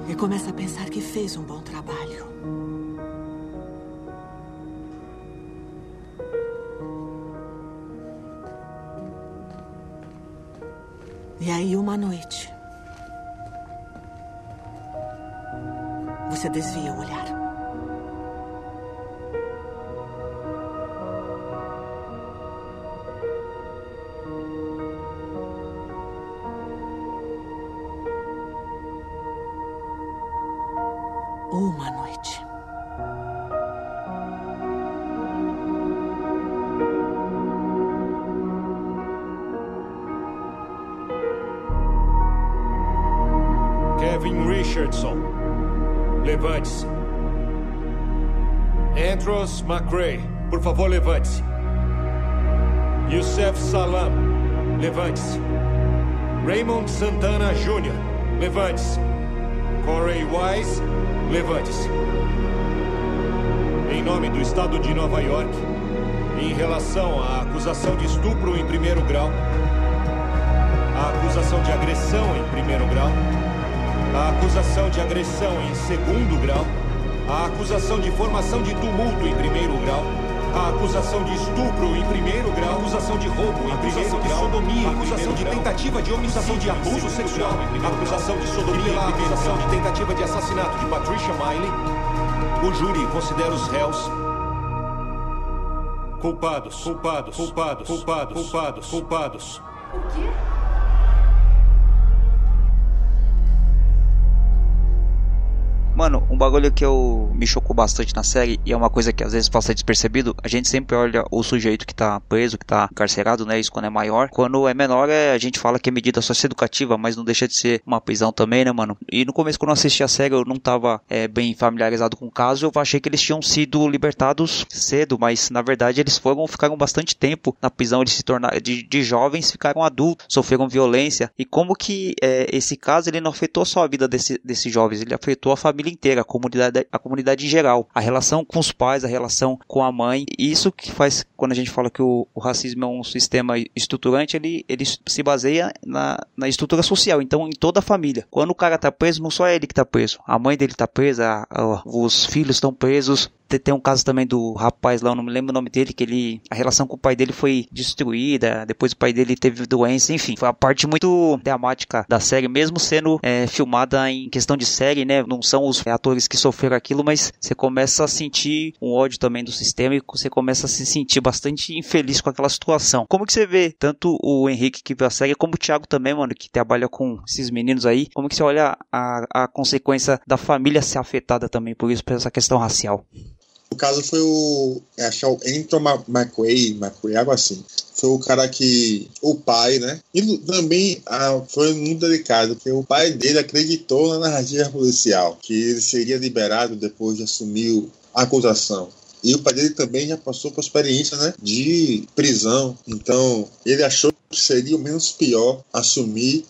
Speaker 7: E começa a pensar que fez um bom trabalho. E aí, uma noite, você desvia o olhar.
Speaker 8: Andros McRae, por favor, levante-se. Youssef Salam, levante-se. Raymond Santana Jr., levante-se. Corey Wise, levante-se. Em nome do Estado de Nova York, em relação à acusação de estupro em primeiro grau, a acusação de agressão em primeiro grau, a acusação de agressão em segundo grau, a acusação de formação de tumulto em primeiro grau, a acusação de estupro em primeiro grau, a acusação de roubo em primeiro grau, sodomia, a acusação de tentativa de homicídio, de abuso sexual, a acusação de sodomia, a acusação de tentativa de assassinato de Patricia Miley. O júri considera os réus culpados, culpados, culpados, culpados, culpados, culpados.
Speaker 9: O quê?
Speaker 1: Mano, um bagulho que eu me chocou bastante na série e é uma coisa que às vezes passa despercebido, a gente sempre olha o sujeito que tá preso, que tá encarcerado, né? Isso quando é maior. Quando é menor, é, a gente fala que é medida socioeducativa, mas não deixa de ser uma prisão também, né, mano? E no começo, quando eu assisti a série, eu não tava é, bem familiarizado com o caso, eu achei que eles tinham sido libertados cedo, mas na verdade eles foram, ficaram bastante tempo na prisão, eles se tornaram, de, de jovens ficaram adultos, sofreram violência. E como que é, esse caso, ele não afetou só a vida desse, desses jovens, ele afetou a família inteira, a comunidade, a comunidade em geral, a relação com os pais, a relação com a mãe. Isso que faz, quando a gente fala que o, o racismo é um sistema estruturante, ele, ele se baseia na, na estrutura social, então em toda a família. Quando o cara tá preso, não só é ele que tá preso, a mãe dele tá presa, a, os filhos estão presos, tem um caso também do rapaz lá, eu não me lembro o nome dele, que ele a relação com o pai dele foi destruída, depois o pai dele teve doença, enfim, foi a parte muito dramática da série, mesmo sendo é, filmada em questão de série, né? Não são atores que sofreram aquilo, mas você começa a sentir um ódio também do sistema e você começa a se sentir bastante infeliz com aquela situação. Como que você vê tanto o Henrique que viu a série, como o Thiago também, mano, que trabalha com esses meninos aí, como que você olha a, a consequência da família ser afetada também por isso, por essa questão racial?
Speaker 4: O caso foi o. Acho que é o Anton McQuay, McQuay, algo assim. Foi o cara que. O pai, né? E também ah, foi muito delicado, porque o pai dele acreditou na narrativa policial, que ele seria liberado depois de assumir a acusação. E o pai dele também já passou por experiência né, de prisão. Então, ele achou que seria o menos pior assumir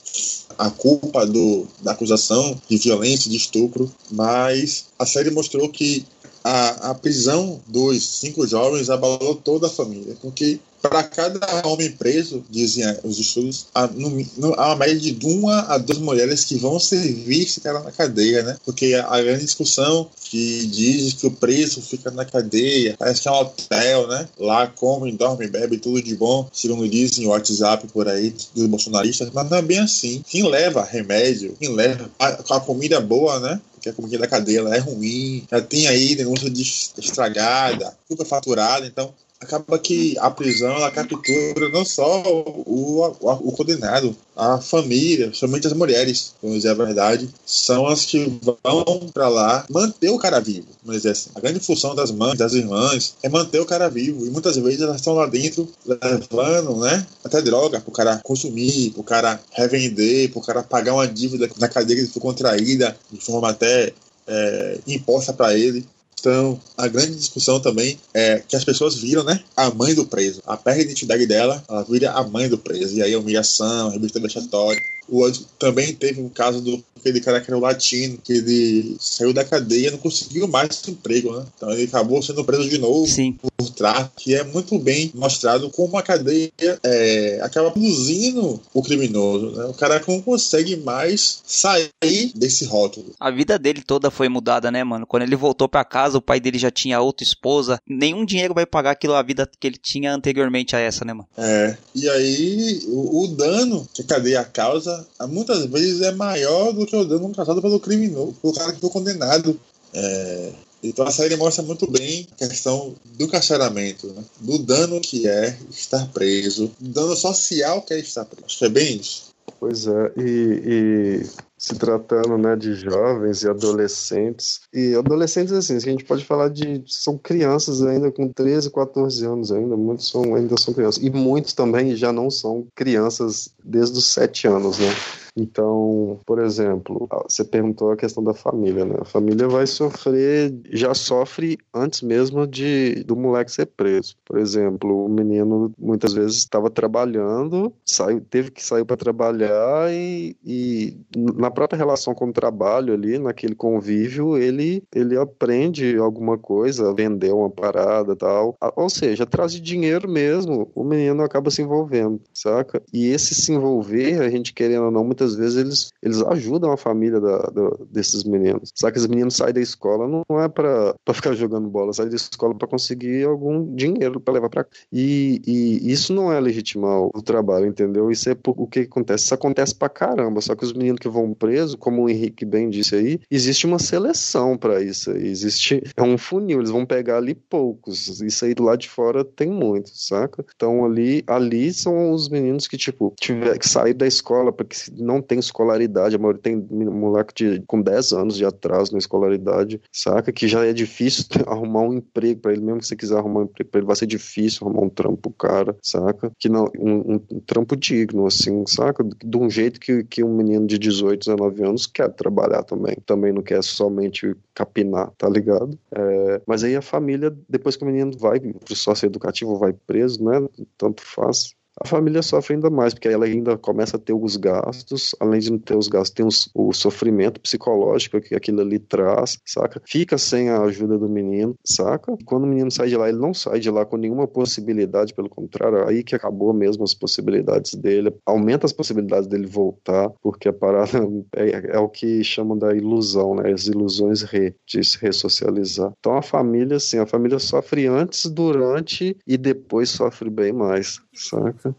Speaker 4: a culpa do, da acusação de violência, de estupro. Mas a série mostrou que a, a prisão dos cinco jovens abalou toda a família, porque para cada homem preso, dizem os estudos, há, uma média de uma a duas mulheres que vão servir esse cara na cadeia, né? Porque a, a grande discussão que diz que o preso fica na cadeia, parece que é um hotel, né? Lá come, dorme, bebe, tudo de bom, segundo dizem o WhatsApp por aí dos bolsonaristas, mas não é bem assim. Quem leva remédio, quem leva a, a comida boa, né? Que a comida da cadeia é ruim, já tem aí denúncia de estragada, super faturada, então acaba que a prisão ela captura não só o, o, o condenado, a família, somente as mulheres, vamos dizer a verdade, são as que vão para lá manter o cara vivo. Vamos dizer assim. A grande função das mães, das irmãs, é manter o cara vivo. E muitas vezes elas estão lá dentro levando, né? Até droga pro cara consumir, pro cara revender, pro cara pagar uma dívida na cadeia que foi contraída de forma até é, imposta para ele. Então, a grande discussão também é que as pessoas viram, né, a mãe do preso. A perda de identidade dela, ela vira a mãe do preso. E aí humilhação, revista vexatória. O também teve um caso do aquele cara que era o latino, que ele saiu da cadeia e não conseguiu mais emprego, né? Então ele acabou sendo preso de novo
Speaker 1: Sim.
Speaker 4: por tráfico, que é muito bem mostrado como a cadeia é, acaba produzindo o criminoso, né? O cara não consegue mais sair desse rótulo.
Speaker 1: A vida dele toda foi mudada, né, mano? Quando ele voltou pra casa, o pai dele já tinha outra esposa. Nenhum dinheiro vai pagar aquilo a vida que ele tinha anteriormente a essa, né, mano?
Speaker 4: É. E aí, o, o dano que a cadeia causa, muitas vezes é maior do que o dano causado pelo criminoso, pelo cara que foi condenado. É, então a série mostra muito bem a questão do carceramento, né? do dano que é estar preso, do dano social que é estar preso. Acho que é bem isso.
Speaker 3: Pois é, e, e se tratando né, de jovens e adolescentes. E adolescentes, assim, a gente pode falar de. São crianças ainda com 13, 14 anos ainda, muitos são, ainda são crianças. E muitos também já não são crianças desde os 7 anos, né? Então, por exemplo, você perguntou a questão da família, né? A família vai sofrer, já sofre antes mesmo de do moleque ser preso. Por exemplo, o menino muitas vezes estava trabalhando, saiu, teve que sair para trabalhar e, e na própria relação com o trabalho ali, naquele convívio, ele ele aprende alguma coisa, vender uma parada, tal. Ou seja, atrás de dinheiro mesmo, o menino acaba se envolvendo, saca? E esse se envolver, a gente querendo ou não, muitas muitas vezes eles, eles ajudam a família da, da, desses meninos. Só que os meninos saem da escola não é para ficar jogando bola, saem da escola para conseguir algum dinheiro para levar para e, e isso não é legitimar o trabalho, entendeu? Isso é o que acontece. Isso acontece pra caramba. Só que os meninos que vão preso, como o Henrique bem disse aí, existe uma seleção para isso. Existe é um funil. Eles vão pegar ali poucos. Isso aí do lado de fora tem muitos, saca? Então ali, ali são os meninos que tipo tiver que sair da escola porque não não tem escolaridade, a maioria tem moleque de, com 10 anos de atraso na escolaridade, saca? Que já é difícil arrumar um emprego para ele, mesmo que você quiser arrumar um emprego para ele, vai ser difícil arrumar um trampo cara, saca? Que não, um, um, trampo digno, assim, saca? De um jeito que, que um menino de 18, 19 anos quer trabalhar também, também não quer somente capinar, tá ligado? É, mas aí a família, depois que o menino vai pro sócio educativo, vai preso, né? Tanto faz a família sofre ainda mais, porque ela ainda começa a ter os gastos, além de não ter os gastos, tem os, o sofrimento psicológico que aquilo ali traz, saca? Fica sem a ajuda do menino, saca? Quando o menino sai de lá, ele não sai de lá com nenhuma possibilidade, pelo contrário, aí que acabou mesmo as possibilidades dele, aumenta as possibilidades dele voltar, porque a parada é, é o que chamam da ilusão, né? As ilusões re, de se ressocializar. Então a família, assim, a família sofre antes, durante e depois sofre bem mais, saca?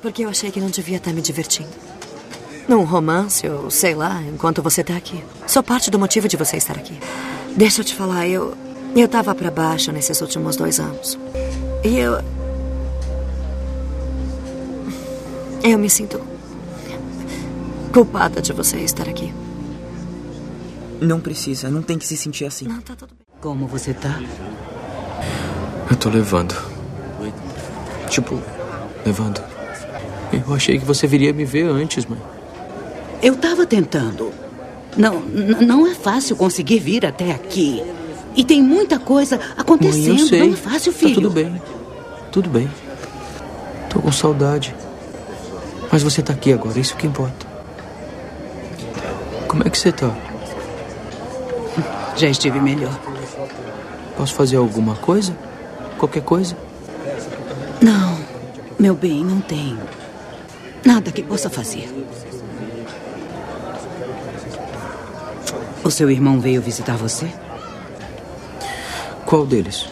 Speaker 7: Porque eu achei que não devia estar me divertindo. Num romance, ou sei lá, enquanto você está aqui. Sou parte do motivo de você estar aqui. Deixa eu te falar, eu. Eu tava para baixo nesses últimos dois anos. E eu. Eu me sinto. culpada de você estar aqui.
Speaker 10: Não precisa, não tem que se sentir assim.
Speaker 7: Não, tá tudo bem.
Speaker 10: Como você tá? Eu tô levando. Tipo, levando. Eu achei que você viria me ver antes, mãe.
Speaker 11: Eu tava tentando. Não, não é fácil conseguir vir até aqui. E tem muita coisa acontecendo.
Speaker 10: Mãe, eu sei.
Speaker 11: Não é fácil, filho.
Speaker 10: Tá tudo bem. Tudo bem. Tô com saudade. Mas você tá aqui agora, isso que importa. Como é que você tá?
Speaker 11: Já estive melhor.
Speaker 10: Posso fazer alguma coisa? Qualquer coisa?
Speaker 11: Não, meu bem, não tem. Nada que possa fazer. O seu irmão veio visitar você?
Speaker 10: Qual deles?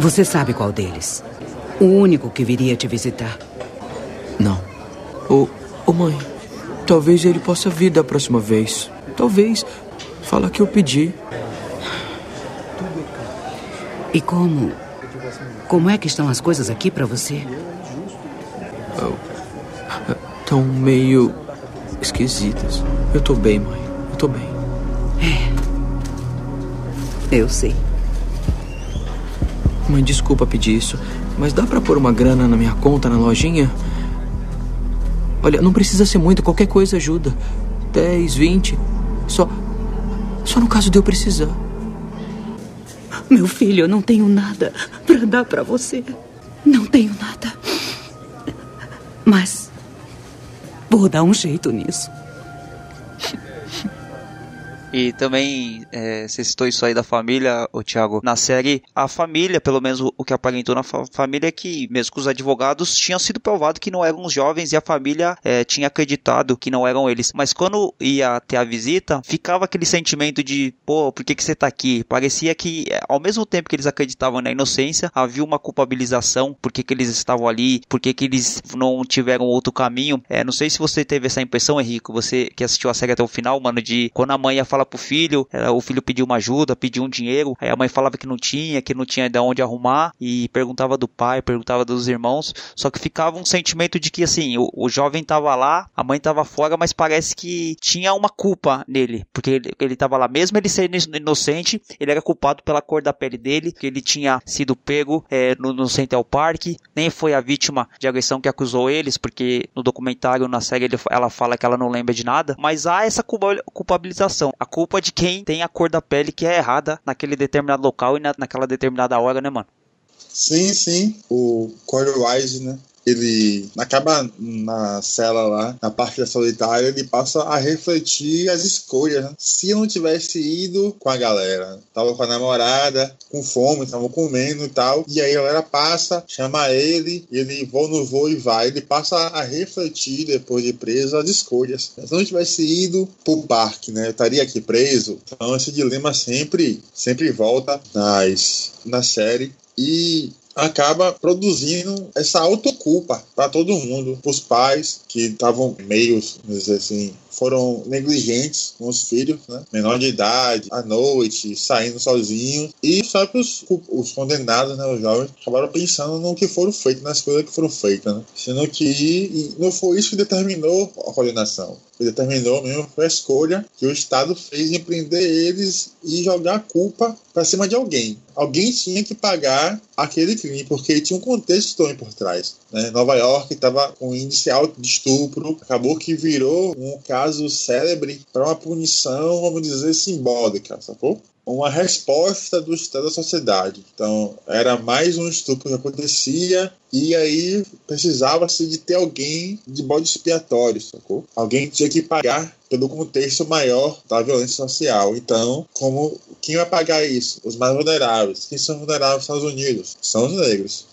Speaker 11: Você sabe qual deles. O único que viria te visitar.
Speaker 10: Não. Ô, ô mãe, talvez ele possa vir da próxima vez. Talvez. Fala que eu pedi.
Speaker 11: E como Como é que estão as coisas aqui para você?
Speaker 10: Estão meio esquisitas. Eu tô bem, mãe. Eu tô bem.
Speaker 11: É. Eu sei.
Speaker 10: Mãe, desculpa pedir isso, mas dá pra pôr uma grana na minha conta na lojinha? Olha, não precisa ser muito, qualquer coisa ajuda. 10, 20. Só. Só no caso de eu precisar.
Speaker 11: Meu filho, eu não tenho nada para dar para você. Não tenho nada. Mas vou dar um jeito nisso.
Speaker 1: E também, é, você citou isso aí da família, o Thiago. Na série, a família, pelo menos o que aparentou na fa família, é que, mesmo com os advogados, tinham sido provado que não eram os jovens e a família é, tinha acreditado que não eram eles. Mas quando ia ter a visita, ficava aquele sentimento de, pô, por que, que você tá aqui? Parecia que, ao mesmo tempo que eles acreditavam na inocência, havia uma culpabilização, por que, que eles estavam ali, por que, que eles não tiveram outro caminho. É, não sei se você teve essa impressão, Henrique, você que assistiu a série até o final, mano, de quando a mãe ia falar pro filho, o filho pediu uma ajuda, pediu um dinheiro, aí a mãe falava que não tinha, que não tinha de onde arrumar, e perguntava do pai, perguntava dos irmãos, só que ficava um sentimento de que assim, o, o jovem tava lá, a mãe tava fora, mas parece que tinha uma culpa nele, porque ele, ele tava lá, mesmo ele sendo inocente, ele era culpado pela cor da pele dele, que ele tinha sido pego é, no, no Central Park, nem foi a vítima de agressão que acusou eles, porque no documentário, na série, ele, ela fala que ela não lembra de nada, mas há essa culpabilização. A culpa de quem tem a cor da pele que é errada naquele determinado local e na, naquela determinada hora, né, mano?
Speaker 4: Sim, sim. O Corey Wise, né? Ele acaba na cela lá, na parte da solitária, ele passa a refletir as escolhas. Né? Se eu não tivesse ido com a galera, tava com a namorada, com fome, tava comendo e tal, e aí a galera passa, chama ele, ele vou no voo e vai. Ele passa a refletir, depois de preso, as escolhas. Se eu não tivesse ido pro parque, né, eu estaria aqui preso. Então esse dilema sempre, sempre volta nas, na série. E acaba produzindo essa autoculpa para todo mundo, os pais que estavam meio, dizer assim, foram negligentes com os filhos, né? menor de idade, à noite, saindo sozinhos, e só que os, os condenados, né, os jovens, acabaram pensando no que foram feitos, nas coisas que foram feitas, né? sendo que não foi isso que determinou a condenação. O que determinou mesmo foi a escolha que o Estado fez em prender eles e jogar a culpa para cima de alguém. Alguém tinha que pagar aquele crime, porque tinha um contexto também por trás. Né? Nova York estava com um índice alto de estupro, acabou que virou um caso célebre para uma punição, vamos dizer, simbólica, sacou? uma resposta do Estado da sociedade. Então, era mais um estupro que acontecia e aí precisava-se de ter alguém de bode expiatório, sacou? Alguém tinha que pagar pelo contexto maior da violência social. Então, como quem vai pagar isso? Os mais vulneráveis. Quem são vulneráveis nos Estados Unidos? São os negros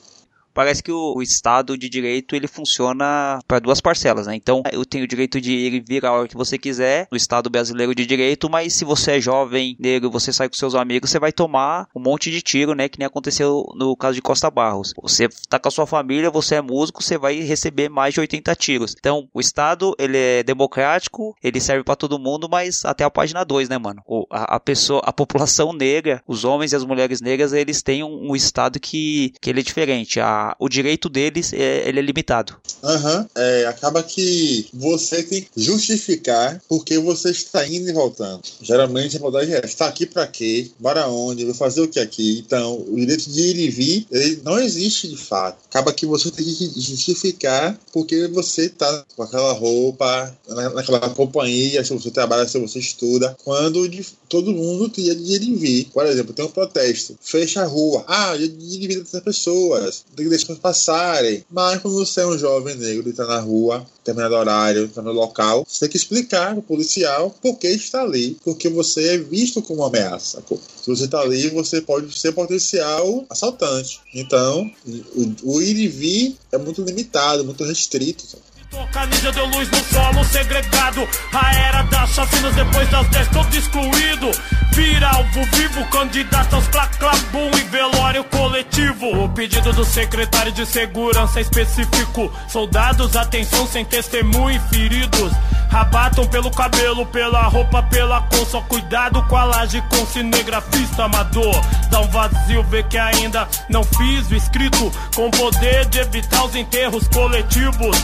Speaker 1: parece que o, o, Estado de Direito ele funciona para duas parcelas, né? Então eu tenho o direito de ir vir a hora que você quiser no Estado brasileiro de Direito, mas se você é jovem, negro, você sai com seus amigos, você vai tomar um monte de tiro, né? Que nem aconteceu no caso de Costa Barros. Você tá com a sua família, você é músico, você vai receber mais de 80 tiros. Então o Estado ele é democrático, ele serve para todo mundo, mas até a página 2, né, mano? A, a, pessoa, a população negra, os homens e as mulheres negras, eles têm um, um Estado que, que ele é diferente. A o direito deles é, ele é limitado.
Speaker 4: Aham. Uhum. É, acaba que você tem que justificar porque você está indo e voltando. Geralmente a abordagem é: está aqui para quê? Para onde? Vou fazer o que aqui? Então, o direito de ir e vir ele não existe de fato. Acaba que você tem que justificar porque você está com aquela roupa, naquela companhia, se você trabalha, se você estuda, quando de, todo mundo tinha de ir e vir. Por exemplo, tem um protesto, fecha a rua. Ah, de ir e vir dessas pessoas. Tem que deixar passarem. Mas quando você é um jovem negro e está na rua, determinado horário, está no local, você tem que explicar ao policial por que está ali, porque você é visto como uma ameaça. Se você está ali, você pode ser potencial assaltante. Então, o, o ir e vir é muito limitado, muito restrito.
Speaker 12: Toca ninja deu luz no solo segregado. A era das chacinas depois das 10, todo excluído. Vira alvo vivo, candidato aos claclabum e velório coletivo. O pedido do secretário de segurança específico. Soldados, atenção, sem testemunho e feridos. Abatam pelo cabelo, pela roupa, pela cor. Só cuidado com a laje com cinegrafista amador. Dá um vazio, vê que ainda não fiz o escrito. Com poder de evitar os enterros coletivos.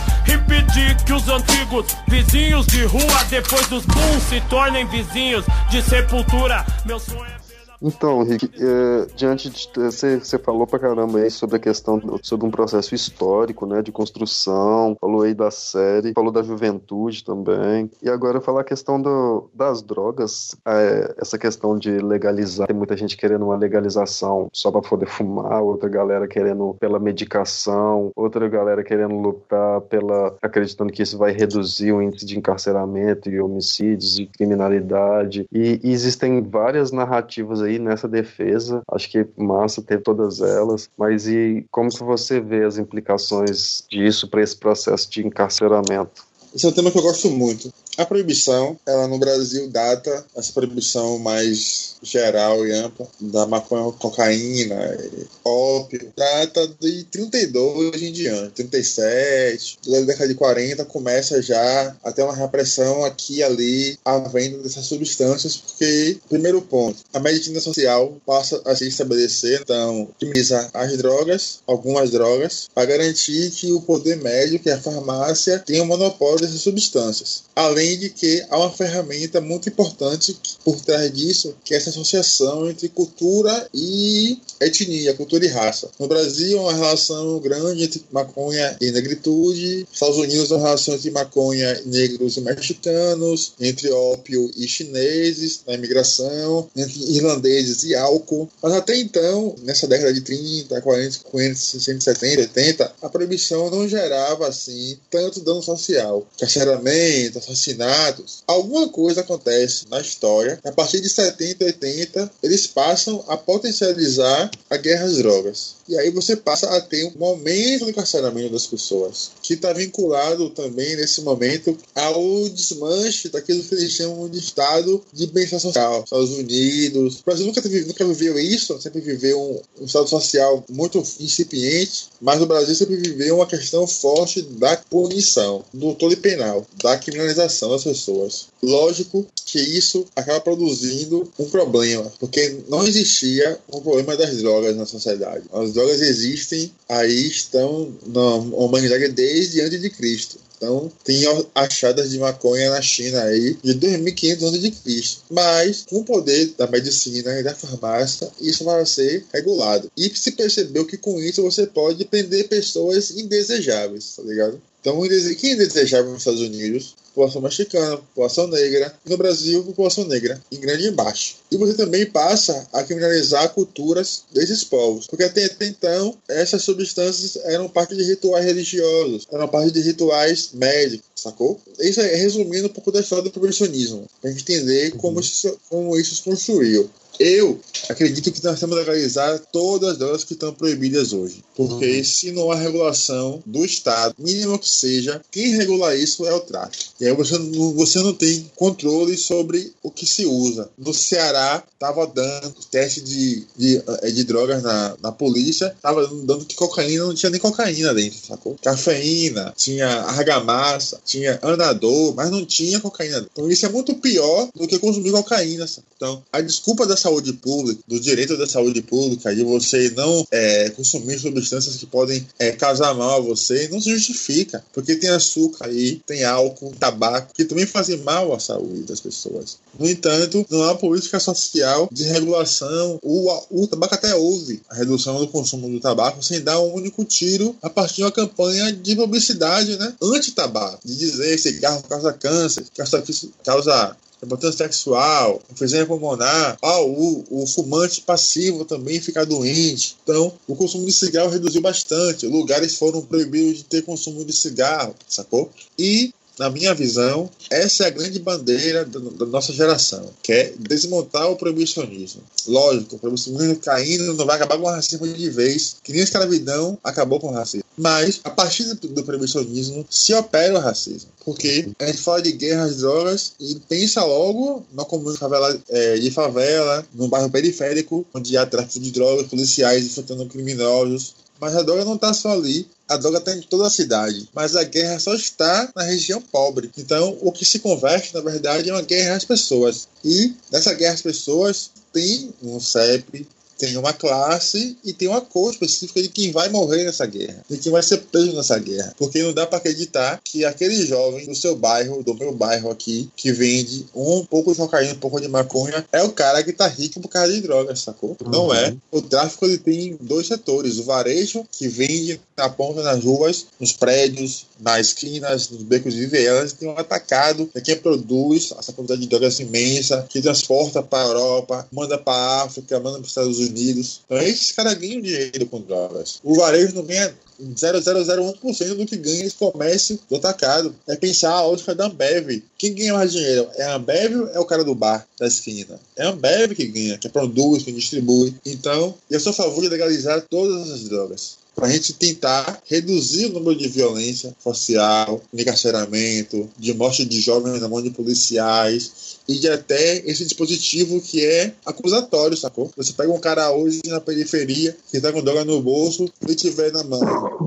Speaker 12: Que os antigos vizinhos de rua, depois dos booms, se tornem vizinhos de sepultura. Meu sonho é.
Speaker 3: Então, Rick, é, diante de você, você falou pra caramba aí sobre a questão sobre um processo histórico, né, de construção, falou aí da série, falou da juventude também, e agora falar a questão do, das drogas, é, essa questão de legalizar, tem muita gente querendo uma legalização só para poder fumar, outra galera querendo pela medicação, outra galera querendo lutar pela acreditando que isso vai reduzir o índice de encarceramento e homicídios e criminalidade, e, e existem várias narrativas aí aí nessa defesa. Acho que massa ter todas elas, mas e como que você vê as implicações disso para esse processo de encarceramento?
Speaker 4: Esse é um tema que eu gosto muito. A proibição, ela no Brasil data essa proibição mais geral e ampla da maconha, cocaína, ópio, data de 32 em diante, 37, da década de 40 começa já a ter uma repressão aqui e ali a venda dessas substâncias, porque, primeiro ponto, a medicina social passa a se estabelecer, então, criminalizar as drogas, algumas drogas, para garantir que o poder médio, que é a farmácia, tenha o monopólio dessas substâncias. Além de que há uma ferramenta muito importante por trás disso, que é essa associação entre cultura e etnia, cultura e raça. No Brasil, uma relação grande entre maconha e negritude. Estados Unidos, uma relação entre maconha, negros e mexicanos, entre ópio e chineses, na imigração, entre irlandeses e álcool. Mas até então, nessa década de 30, 40, 50, 60, 70, 80, a proibição não gerava assim tanto dano social. Carceramento, assassinatos. Alguma coisa acontece na história. A partir de 70, 80, eles passam a potencializar a guerra às drogas. E aí você passa a ter um aumento do encarceramento das pessoas, que está vinculado também nesse momento ao desmanche daquilo que eles chamam de Estado de bem-estar social. Estados Unidos. O Brasil nunca, teve, nunca viveu isso, sempre viveu um, um Estado social muito incipiente, mas o Brasil sempre viveu uma questão forte da punição, do todo penal, da criminalização das pessoas. Lógico que isso acaba produzindo um problema, porque não existia um problema das drogas na sociedade. As drogas existem, aí estão na humanidade desde antes de Cristo. Então, tem achadas de maconha na China aí de 2500 anos de Cristo. Mas, com o poder da medicina e da farmácia, isso vai ser regulado. E se percebeu que com isso você pode prender pessoas indesejáveis, tá ligado? Então, quem desejável nos Estados Unidos? População mexicana, população negra. No Brasil, população negra, em grande embaixo. E você também passa a criminalizar culturas desses povos. Porque até, até então, essas substâncias eram parte de rituais religiosos, eram parte de rituais médicos, sacou? Isso é resumindo um pouco da história do progressionismo, para entender como isso, como isso se construiu. Eu acredito que nós temos que legalizar todas as drogas que estão proibidas hoje. Porque uhum. se não há regulação do Estado, mínimo que seja, quem regula isso é o tráfico. E aí você não, você não tem controle sobre o que se usa. No Ceará, estava dando teste de, de, eh, de, drogas na, na polícia, estava dando que cocaína não tinha nem cocaína dentro, sacou? Cafeína, tinha argamassa, tinha andador, mas não tinha cocaína. Então isso é muito pior do que consumir cocaína. Sabe? Então, a desculpa da saúde pública, do direito da saúde pública, de você não é, consumir substâncias que podem é, causar mal a você, não se justifica. Porque tem açúcar aí, tem álcool, tabaco, que também fazem mal à saúde das pessoas. No entanto, não há política social de regulação. O, o tabaco até houve a redução do consumo do tabaco sem dar um único tiro a partir de uma campanha de publicidade né, anti-tabaco, de dizer cigarro causa câncer, causa, causa importância sexual, enfisema pulmonar, ah, o, o fumante passivo também fica doente. Então, o consumo de cigarro reduziu bastante. Lugares foram proibidos de ter consumo de cigarro, sacou? E na minha visão, essa é a grande bandeira da, nossa geração, que é desmontar o proibicionismo. Lógico, o proibicionismo caindo não vai acabar com o racismo de vez, que nem a escravidão acabou com o racismo. Mas, a partir do, proibicionismo, se opera o racismo. Porque a gente fala de guerra às drogas e pensa logo na comunidade de favela, é, de favela, num bairro periférico, onde há tráfico de drogas, policiais enfrentando criminosos. Mas a droga não está só ali, a droga está em toda a cidade, mas a guerra só está na região pobre. Então, o que se converte, na verdade, é uma guerra às pessoas. E nessa guerra às pessoas tem um CEP, tem uma classe e tem uma cor específica de quem vai morrer nessa guerra, de quem vai ser preso nessa guerra. Porque não dá para acreditar que aquele jovem do seu bairro, do meu bairro aqui, que vende um pouco de cocaína, um pouco de maconha, é o cara que tá rico por causa de drogas, sacou? Uhum. Não é. O tráfico ele tem dois setores: o varejo, que vende na ponta nas ruas, nos prédios, nas esquinas, nos becos de vielas, tem um atacado, é quem produz essa quantidade de drogas imensa, que transporta para a Europa, manda para a África, manda para os Estados Unidos. Então, esses caras ganham dinheiro com drogas. O varejo não ganha 0,001% do que ganha esse comércio do atacado. É pensar a lógica da Ambev. Quem ganha mais dinheiro? É a Ambev ou é o cara do bar da esquina? É a Ambev que ganha, que produz, que distribui. Então, eu sou a favor de legalizar todas as drogas para a gente tentar reduzir o número de violência social, de encarceramento, de morte de jovens na mão de policiais e de até esse dispositivo que é acusatório, sacou? Você pega um cara hoje na periferia que tá com droga no bolso, ele tiver na mão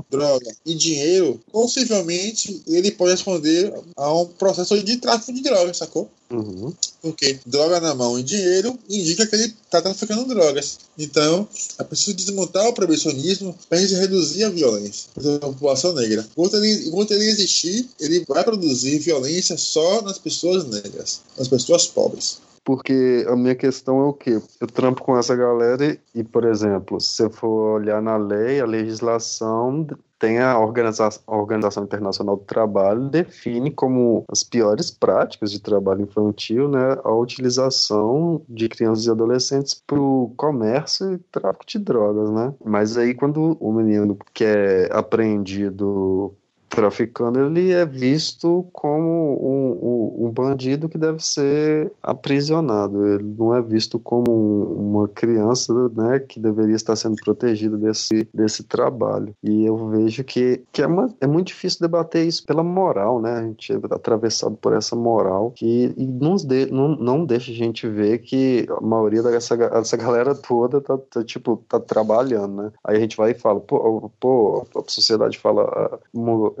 Speaker 4: droga e dinheiro, possivelmente ele pode responder a um processo de tráfico de drogas, sacou?
Speaker 3: Uhum.
Speaker 4: Porque droga na mão e dinheiro indica que ele está traficando drogas. Então, é preciso desmontar o proibicionismo para reduzir a violência da população negra. Enquanto ele, enquanto ele existir, ele vai produzir violência só nas pessoas negras, nas pessoas pobres.
Speaker 3: Porque a minha questão é o quê? Eu trampo com essa galera e, por exemplo, se você for olhar na lei, a legislação tem a Organização, a Organização Internacional do Trabalho define como as piores práticas de trabalho infantil né, a utilização de crianças e adolescentes para o comércio e tráfico de drogas, né? Mas aí quando o menino que é apreendido traficando, ele é visto como um, um, um, bandido que deve ser aprisionado. Ele não é visto como uma criança né, que deveria estar sendo protegida desse, desse trabalho. E eu vejo que, que é, uma, é muito difícil debater isso pela moral, né? A gente é atravessado por essa moral que não, de, não, não deixa a gente ver que a maioria dessa, dessa galera toda tá, tá, tipo, tá trabalhando, né? Aí a gente vai e fala, pô, pô a sociedade fala ah,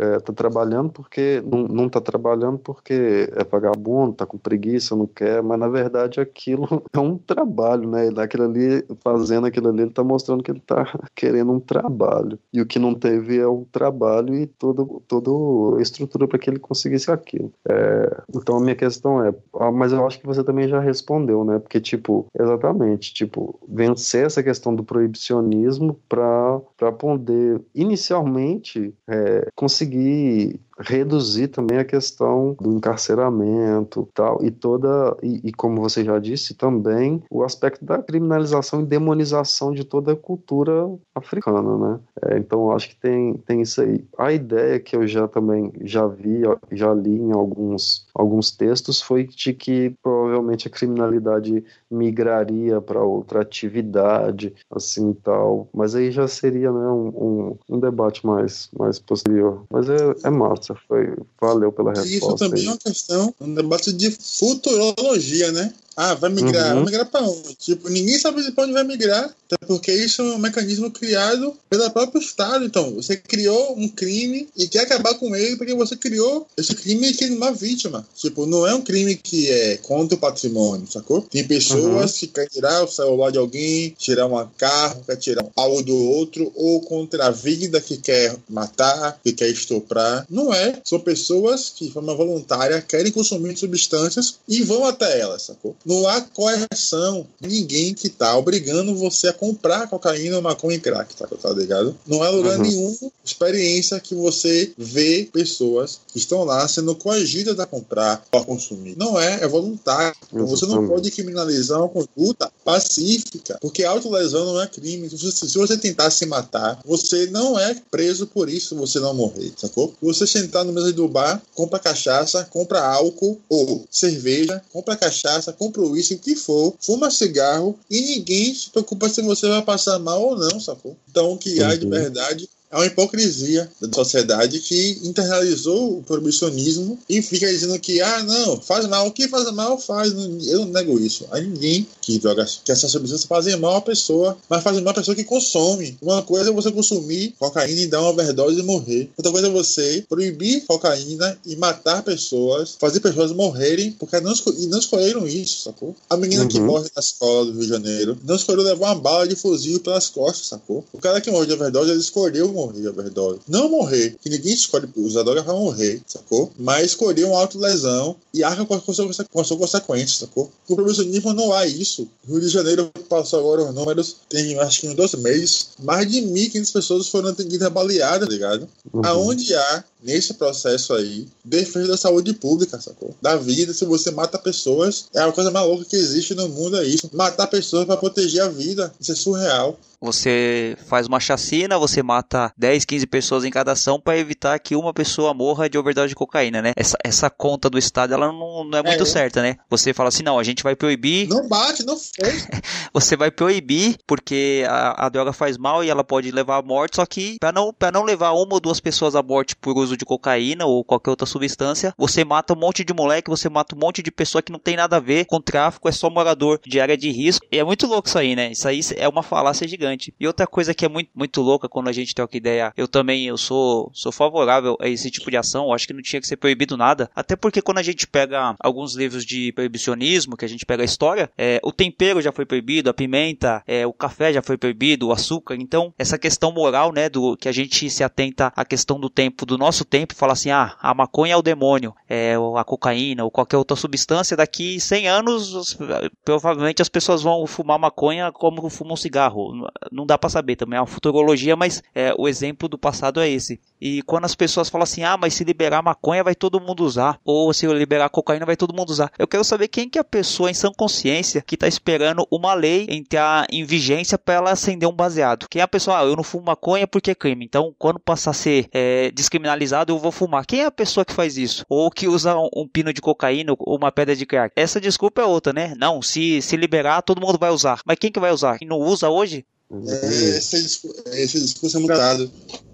Speaker 3: é, tá trabalhando porque não, não tá trabalhando porque é vagabundo, tá com preguiça, não quer, mas na verdade aquilo é um trabalho, né? Aquilo ali, fazendo aquilo ali, ele tá mostrando que ele tá querendo um trabalho. E o que não teve é um trabalho e toda, toda a estrutura para que ele conseguisse aquilo. É, então a minha questão é, ah, mas eu acho que você também já respondeu, né? Porque, tipo, exatamente, tipo, vencer essa questão do proibicionismo para poder inicialmente é, conseguir conseguir reduzir também a questão do encarceramento tal e toda e, e, como você já disse também o aspecto da criminalização e demonização de toda a cultura africana né? É, então acho que tem tem isso aí. A ideia que eu já também já vi já li em alguns alguns textos foi de que provavelmente a criminalidade migraria para outra atividade assim tal. Mas aí já seria né um, um, um debate mais mais posterior. Mas é, é massa. Foi, valeu pela resposta.
Speaker 4: Isso também
Speaker 3: aí.
Speaker 4: é uma questão, um debate de futurologia, né? Ah, vai migrar. Uhum. Vai migrar para onde? Tipo, ninguém sabe para onde vai migrar, até porque isso é um mecanismo criado pelo próprio Estado. Então, você criou um crime e quer acabar com ele porque você criou esse crime que uma vítima. Tipo, não é um crime que é contra o patrimônio, sacou? Tem pessoas uhum. que querem tirar o celular de alguém, tirar um carro, quer tirar algo do outro, ou contra a vida que quer matar, que quer estuprar. Não é. São pessoas que, de forma voluntária, querem consumir substâncias e vão até elas, sacou? Não há coerção. Ninguém que tá obrigando você a comprar cocaína, maconha e crack, tá, tá ligado? Não há lugar uhum. nenhum experiência que você vê pessoas que estão lá sendo coagidas a comprar ou a consumir. Não é, é voluntário. Então, você não pode criminalizar uma conduta pacífica, porque autolesão não é crime. Se você, se você tentar se matar, você não é preso por isso, você não morrer, sacou? Você sentar no mesa do bar, compra cachaça, compra álcool ou cerveja, compra cachaça, compra compra o que for, fuma cigarro e ninguém se preocupa se você vai passar mal ou não, sacou? Então o que há de verdade É uma hipocrisia da sociedade que internalizou o proibicionismo e fica dizendo que, ah, não, faz mal. O que faz mal, faz. Eu não nego isso. A ninguém que drogas, que essas substâncias fazem mal à pessoa, mas fazem mal à pessoa que consome. Uma coisa é você consumir cocaína e dar uma overdose e morrer. Outra coisa é você proibir cocaína e matar pessoas, fazer pessoas morrerem porque não, e não escolheram isso, sacou? A menina uhum. que morre na escola do Rio de Janeiro não escolheu levar uma bala de fuzil pelas costas, sacou? O cara que morre de overdose, ele escolheu morrer de overdose. Não morrer, que ninguém escolhe usar droga pra morrer, sacou? Mas escolheu uma autolesão e arca com a sua consequência, sacou? Com o proibicionismo não há isso. Rio de Janeiro passou agora os números, tem acho que em dois meses, mais de 1.500 pessoas foram atendidas baleadas, tá ligado? Uhum. Aonde há nesse processo aí, defesa da saúde pública, sacou? Da vida, se você mata pessoas, é a coisa mais louca que existe no mundo, é isso. Matar pessoas para proteger a vida, isso é surreal.
Speaker 1: Você faz uma chacina, você mata 10, 15 pessoas em cada ação para evitar que uma pessoa morra de overdose de cocaína, né? Essa, essa conta do Estado, ela não, não é muito é. certa, né? Você fala assim, não, a gente vai proibir...
Speaker 4: Não bate, não fez.
Speaker 1: você vai proibir porque a, a, droga faz mal e ela pode levar à morte, só que para não, pra não levar uma ou duas pessoas à morte por uso de cocaína ou qualquer outra substância, você mata um monte de moleque, você mata um monte de pessoa que não tem nada a ver com tráfico, é só morador de área de risco. E é muito louco isso aí, né? Isso aí é uma falácia gigante. E outra coisa que é muito, muito louca quando a gente uma ideia, eu também eu sou, sou favorável a esse tipo de ação, eu acho que não tinha que ser proibido nada, até porque quando a gente pega alguns livros de proibicionismo, que a gente pega a história, é, o tempero já foi proibido, a pimenta, é, o café já foi proibido, o açúcar, então essa questão moral, né, do que a gente se atenta à questão do tempo, do nosso tempo, fala assim, ah, a maconha é o demônio, é, a cocaína ou qualquer outra substância, daqui 100 anos, provavelmente as pessoas vão fumar maconha como fumam cigarro não dá para saber também, é uma futurologia, mas é, o exemplo do passado é esse. E quando as pessoas falam assim, ah, mas se liberar maconha vai todo mundo usar, ou se liberar cocaína vai todo mundo usar. Eu quero saber quem que é a pessoa em sã consciência que tá esperando uma lei entrar em vigência para ela acender um baseado. Quem é a pessoa, ah, eu não fumo maconha porque é crime, então quando passar a ser é, descriminalizado eu vou fumar. Quem é a pessoa que faz isso? Ou que usa um, um pino de cocaína ou uma pedra de crack? Essa desculpa é outra, né? Não, se, se liberar todo mundo vai usar. Mas quem que vai usar? Quem não usa hoje?
Speaker 4: É, esse, esse discurso é muito dado.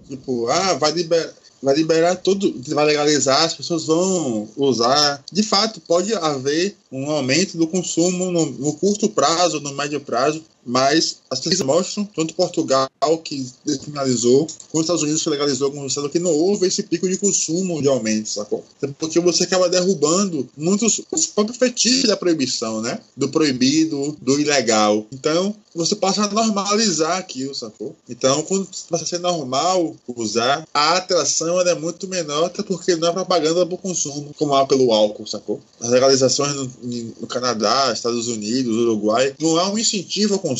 Speaker 4: Tipo, ah, vai liberar, vai liberar tudo, vai legalizar, as pessoas vão usar. De fato, pode haver um aumento do consumo no, no curto prazo, no médio prazo, mas as pesquisas mostram, tanto Portugal, que descriminalizou, quanto os Estados Unidos, que legalizou alguns estados, que não houve esse pico de consumo de aumento, sacou? Porque você acaba derrubando muitos os próprios fetiches da proibição, né? Do proibido, do ilegal. Então, você passa a normalizar aquilo, sacou? Então, quando passa a ser normal usar, a atração é muito menor, até porque não é propaganda para o consumo, como há pelo álcool, sacou? As legalizações no, no Canadá, Estados Unidos, Uruguai, não há um incentivo ao consumo,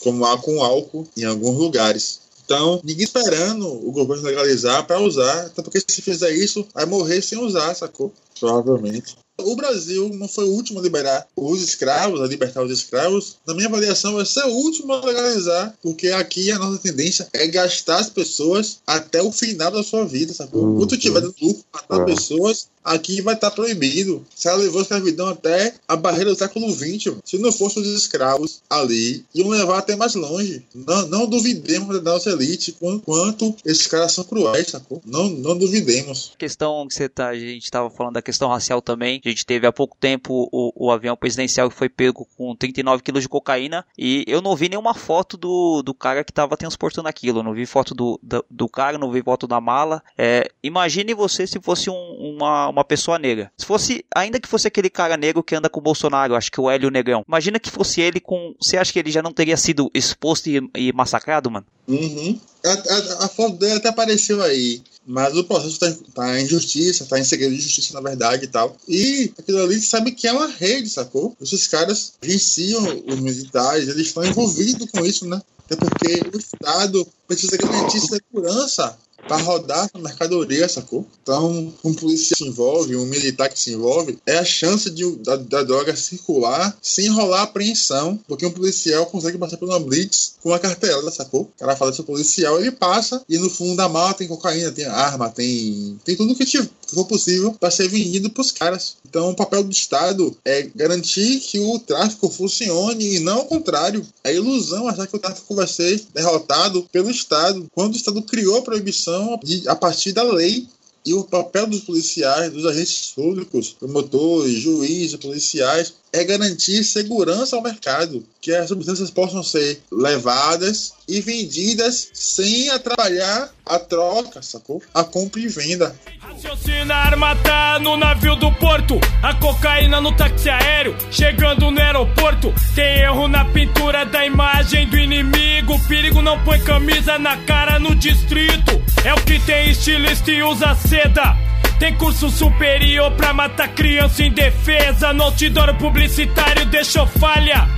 Speaker 4: como há com álcool em alguns lugares. Então, ninguém esperando o governo legalizar para usar, até porque se fizer isso, vai morrer sem usar, sacou? Provavelmente. O Brasil não foi o último a liberar os escravos, a libertar os escravos. Na minha avaliação, vai ser o último a legalizar, porque aqui a nossa tendência é gastar as pessoas até o final da sua vida, sacou? Uhum. Quando tiver lucro, matar uhum. pessoas, aqui vai estar tá proibido. Se ela levou a escravidão até a barreira do século XX, se não fossem os escravos ali, iam levar até mais longe. Não, não duvidemos da nossa elite quanto esses caras são cruéis, sacou? Não, não duvidemos.
Speaker 1: A questão que você tá, a gente estava falando da questão racial também. A gente teve há pouco tempo o, o avião presidencial que foi pego com 39 quilos de cocaína e eu não vi nenhuma foto do, do cara que estava transportando aquilo. Não vi foto do, do, do, cara, não vi foto da mala. É, imagine você se fosse um, uma, uma pessoa negra. Se fosse, ainda que fosse aquele cara negro que anda com o Bolsonaro, acho que o Hélio Negrão. Imagina que fosse ele com. Você acha que ele já não teria sido exposto e, e massacrado, mano?
Speaker 4: Uhum. A, a, a, foto dele até apareceu aí. Mas o processo está tá em justiça, está em segredo de justiça, na verdade e tal. E aquilo ali sabe que é uma rede, sacou? Esses caras venciam os militares, eles estão envolvidos com isso, né? Até porque o Estado precisa garantir segurança para rodar a mercadoria, sacou? Então, um policial se envolve, um militar que se envolve, é a chance de, da, da droga circular sem rolar apreensão, porque um policial consegue passar por uma blitz com a cartela, sacou? O cara fala seu policial, ele passa e no fundo da mala tem cocaína, tem arma, tem, tem tudo que, que for possível para ser vendido para os caras. Então, o papel do Estado é garantir que o tráfico funcione e não ao contrário. É ilusão achar que o tráfico vai ser derrotado pelo Estado, quando o Estado criou a proibição a partir da lei e o papel dos policiais, dos agentes públicos, promotores, juízes, policiais, é garantir segurança ao mercado, que as substâncias possam ser levadas e vendidas sem atrapalhar a troca, sacou? A compra e venda.
Speaker 12: Raciocina, a arma tá no navio do porto, a cocaína no táxi aéreo, chegando no aeroporto. Tem erro na pintura da imagem do inimigo, perigo não põe camisa na cara no distrito. É o que tem estilista e usa seda. Tem curso superior pra matar criança em defesa. No outdoor publicitário deixou falha.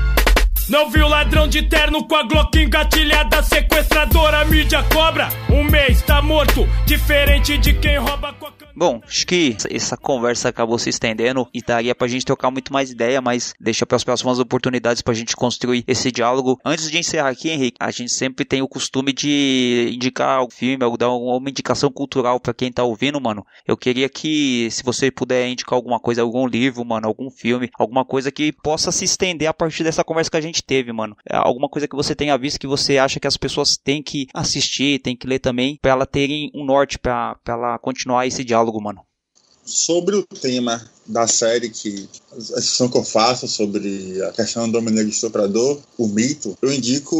Speaker 12: Não viu ladrão de terno com a Glock engatilhada, sequestradora, mídia cobra. Um mês tá morto, diferente de quem rouba com a
Speaker 1: Bom, acho que essa conversa acabou se estendendo e daria pra gente trocar muito mais ideia, mas deixa para as próximas oportunidades pra gente construir esse diálogo. Antes de encerrar aqui, Henrique, a gente sempre tem o costume de indicar o filme, ou dar uma indicação cultural para quem tá ouvindo, mano. Eu queria que, se você puder indicar alguma coisa, algum livro, mano, algum filme, alguma coisa que possa se estender a partir dessa conversa que a gente teve, mano. É alguma coisa que você tenha visto que você acha que as pessoas têm que assistir, têm que ler também, para ela terem um norte, para ela continuar esse diálogo mano.
Speaker 4: Sobre o tema da série que a discussão que eu faço sobre a questão do homem negro estuprador, o mito, eu indico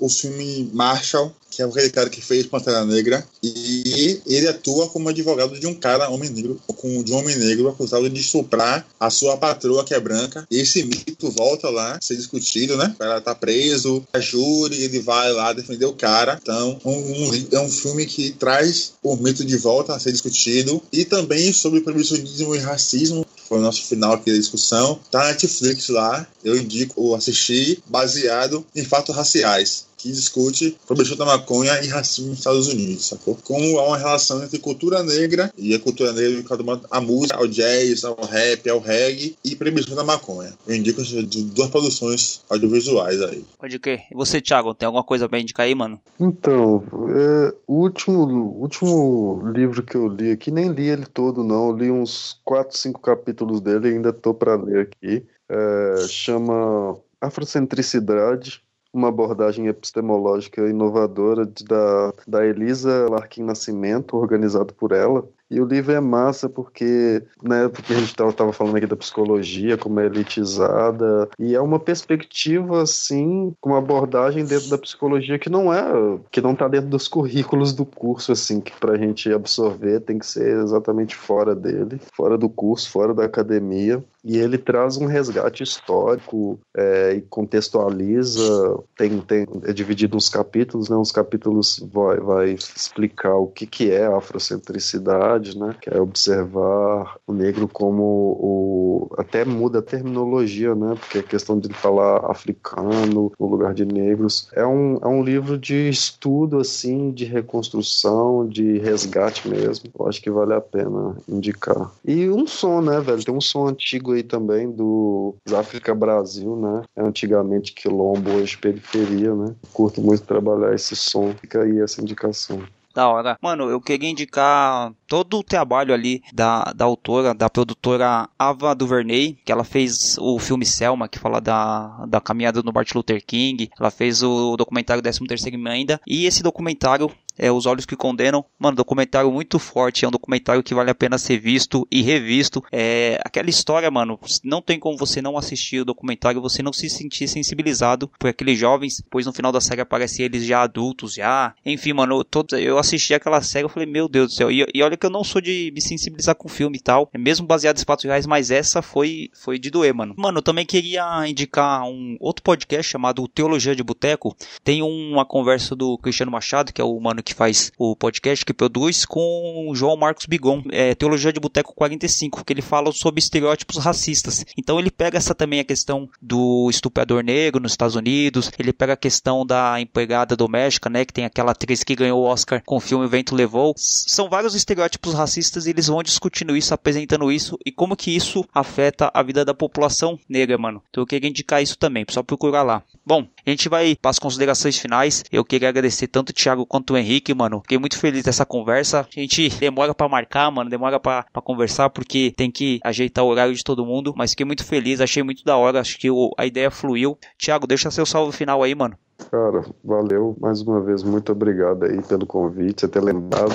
Speaker 4: o filme Marshall, que é aquele cara que fez Pantera Negra, e ele atua como advogado de um cara, homem negro, de um homem negro acusado de estuprar a sua patroa, que é branca. E esse mito volta lá ser discutido, né? Ela tá preso, a júri, ele vai lá defender o cara. Então, um, um, é um filme que traz o mito de volta a ser discutido. E também sobre proibicionismo e racismo, foi o nosso final aqui da discussão. Tá na Netflix lá, eu indico assistir, baseado em fatos raciais que discute proibição da maconha e racismo nos Estados Unidos, sacou? Como há uma relação entre cultura negra e a cultura negra a música, ao jazz, ao rap, ao reggae e proibição da maconha. Eu indico de duas produções audiovisuais aí.
Speaker 1: Pode crer. E você, Thiago, tem alguma coisa pra indicar aí, mano?
Speaker 3: Então, é, o último, último livro que eu li aqui, nem li ele todo, não. Eu li uns 4, 5 capítulos dele e ainda tô para ler aqui. É, chama Afrocentricidade uma abordagem epistemológica inovadora de, da, da Elisa Larkin Nascimento, organizado por ela. E o livro é massa porque, né, porque a gente estava falando aqui da psicologia, como é elitizada, e é uma perspectiva, assim, com uma abordagem dentro da psicologia que não é, que não está dentro dos currículos do curso, assim, que para a gente absorver tem que ser exatamente fora dele, fora do curso, fora da academia e ele traz um resgate histórico é, e contextualiza, tem, tem, é dividido uns capítulos, né? Uns capítulos vai, vai explicar o que, que é afrocentricidade, né? Que é observar o negro como o... até muda a terminologia, né? Porque a questão de falar africano no lugar de negros é um, é um livro de estudo, assim, de reconstrução, de resgate mesmo. Eu acho que vale a pena indicar. E um som, né, velho? Tem um som antigo aí também do África Brasil, né? É antigamente Quilombo, hoje periferia, né? Curto muito trabalhar esse som. Fica aí essa indicação.
Speaker 1: Da hora. Mano, eu queria indicar todo o trabalho ali da, da autora, da produtora Ava DuVernay, que ela fez o filme Selma, que fala da, da caminhada no Martin Luther King. Ela fez o documentário 13º Emenda. E esse documentário é Os Olhos que Condenam. Mano, documentário muito forte, é um documentário que vale a pena ser visto e revisto. É aquela história, mano, não tem como você não assistir o documentário, você não se sentir sensibilizado por aqueles jovens, pois no final da série aparece eles já adultos, já. Enfim, mano, eu, eu assisti aquela série, eu falei, meu Deus do céu. E, e, olha que eu não sou de me sensibilizar com filme e tal, é mesmo baseado em fatos reais, mas essa foi, foi de doer, mano. Mano, eu também queria indicar um outro podcast chamado Teologia de Boteco. Tem uma conversa do Cristiano Machado, que é o mano que faz o podcast, que produz, com o João Marcos Bigon, é, Teologia de Boteco 45, que ele fala sobre estereótipos racistas. Então ele pega essa também a questão do estuprador negro nos Estados Unidos, ele pega a questão da empregada doméstica, né, que tem aquela atriz que ganhou o Oscar com o filme O Vento Levou. São vários estereótipos racistas e eles vão discutindo isso, apresentando isso e como que isso afeta a vida da população negra, mano. Então eu queria indicar isso também, só procurar lá. Bom, a gente vai para as considerações finais. Eu queria agradecer tanto o Thiago quanto o Henrique Henrique, mano. Fiquei muito feliz dessa conversa. A gente demora para marcar, mano, demora para conversar porque tem que ajeitar o horário de todo mundo, mas fiquei muito feliz, achei muito da hora, acho que o, a ideia fluiu. Thiago, deixa seu salve final aí, mano.
Speaker 3: Cara, valeu mais uma vez, muito obrigado aí pelo convite, ter lembrado.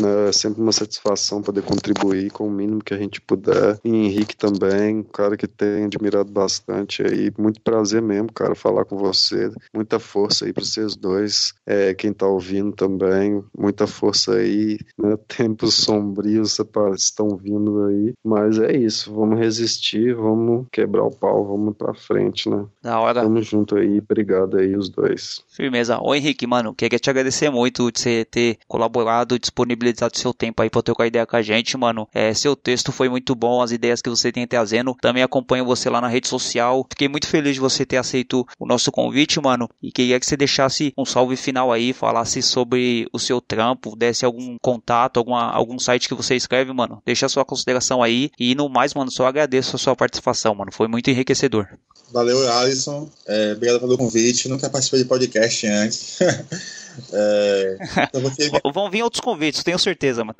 Speaker 3: Né? É sempre uma satisfação poder contribuir com o mínimo que a gente puder. E Henrique também, um cara que tem admirado bastante aí. Muito prazer mesmo, cara, falar com você. Muita força aí para vocês dois. É, quem tá ouvindo também, muita força aí. Né? Tempos sombrios estão vindo aí. Mas é isso, vamos resistir, vamos quebrar o pau, vamos pra frente, né?
Speaker 1: Da hora.
Speaker 3: Tamo junto aí, obrigado aí os dois.
Speaker 1: Firmeza. Ô Henrique, mano, queria te agradecer muito de você ter colaborado, disponibilizado seu tempo aí pra trocar ideia com a gente, mano. É, seu texto foi muito bom, as ideias que você tem trazendo. Também acompanho você lá na rede social. Fiquei muito feliz de você ter aceito o nosso convite, mano. E queria que você deixasse um salve final aí, falasse sobre o seu trampo, desse algum contato, alguma, algum site que você escreve, mano. Deixa a sua consideração aí. E no mais, mano, só agradeço a sua participação, mano. Foi muito enriquecedor.
Speaker 4: Valeu, Alisson. É, obrigado pelo convite. Nunca participei de podcast antes. é,
Speaker 1: então você... Vão vir outros convites, tenho certeza, mano.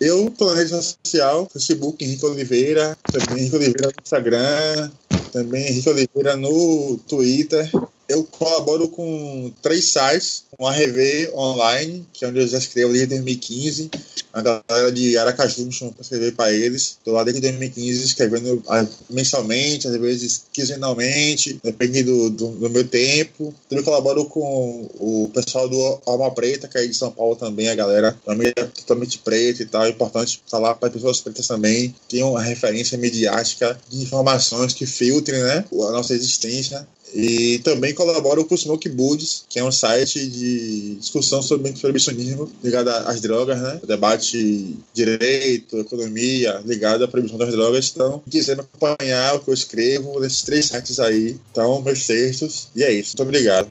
Speaker 4: Eu tô na rede social, Facebook Henrique Oliveira, também Henrique Oliveira no Instagram, também Henrique Oliveira no Twitter eu colaboro com três sites, com a RV Online, que é onde eu já escrevo desde 2015, a galera de Aracaju me chamou para escrever para eles. Estou lá desde 2015 escrevendo ah, mensalmente, às vezes quinzenalmente, depende do, do, do, meu tempo. Eu colaboro com o pessoal do Alma Preta, que é de São Paulo também, a galera também é totalmente preta e tal. É importante falar para pessoas pretas também, tem uma referência mediática de informações que filtrem né, a nossa existência e também colaboro com o Smoke Boots, que é um site de discussão sobre proibicionismo ligado às drogas, né? Debate direito, economia, ligado à proibição das drogas. Então, quiser acompanhar o que eu escrevo nesses três sites aí, então, meus textos. E é isso. Muito obrigado.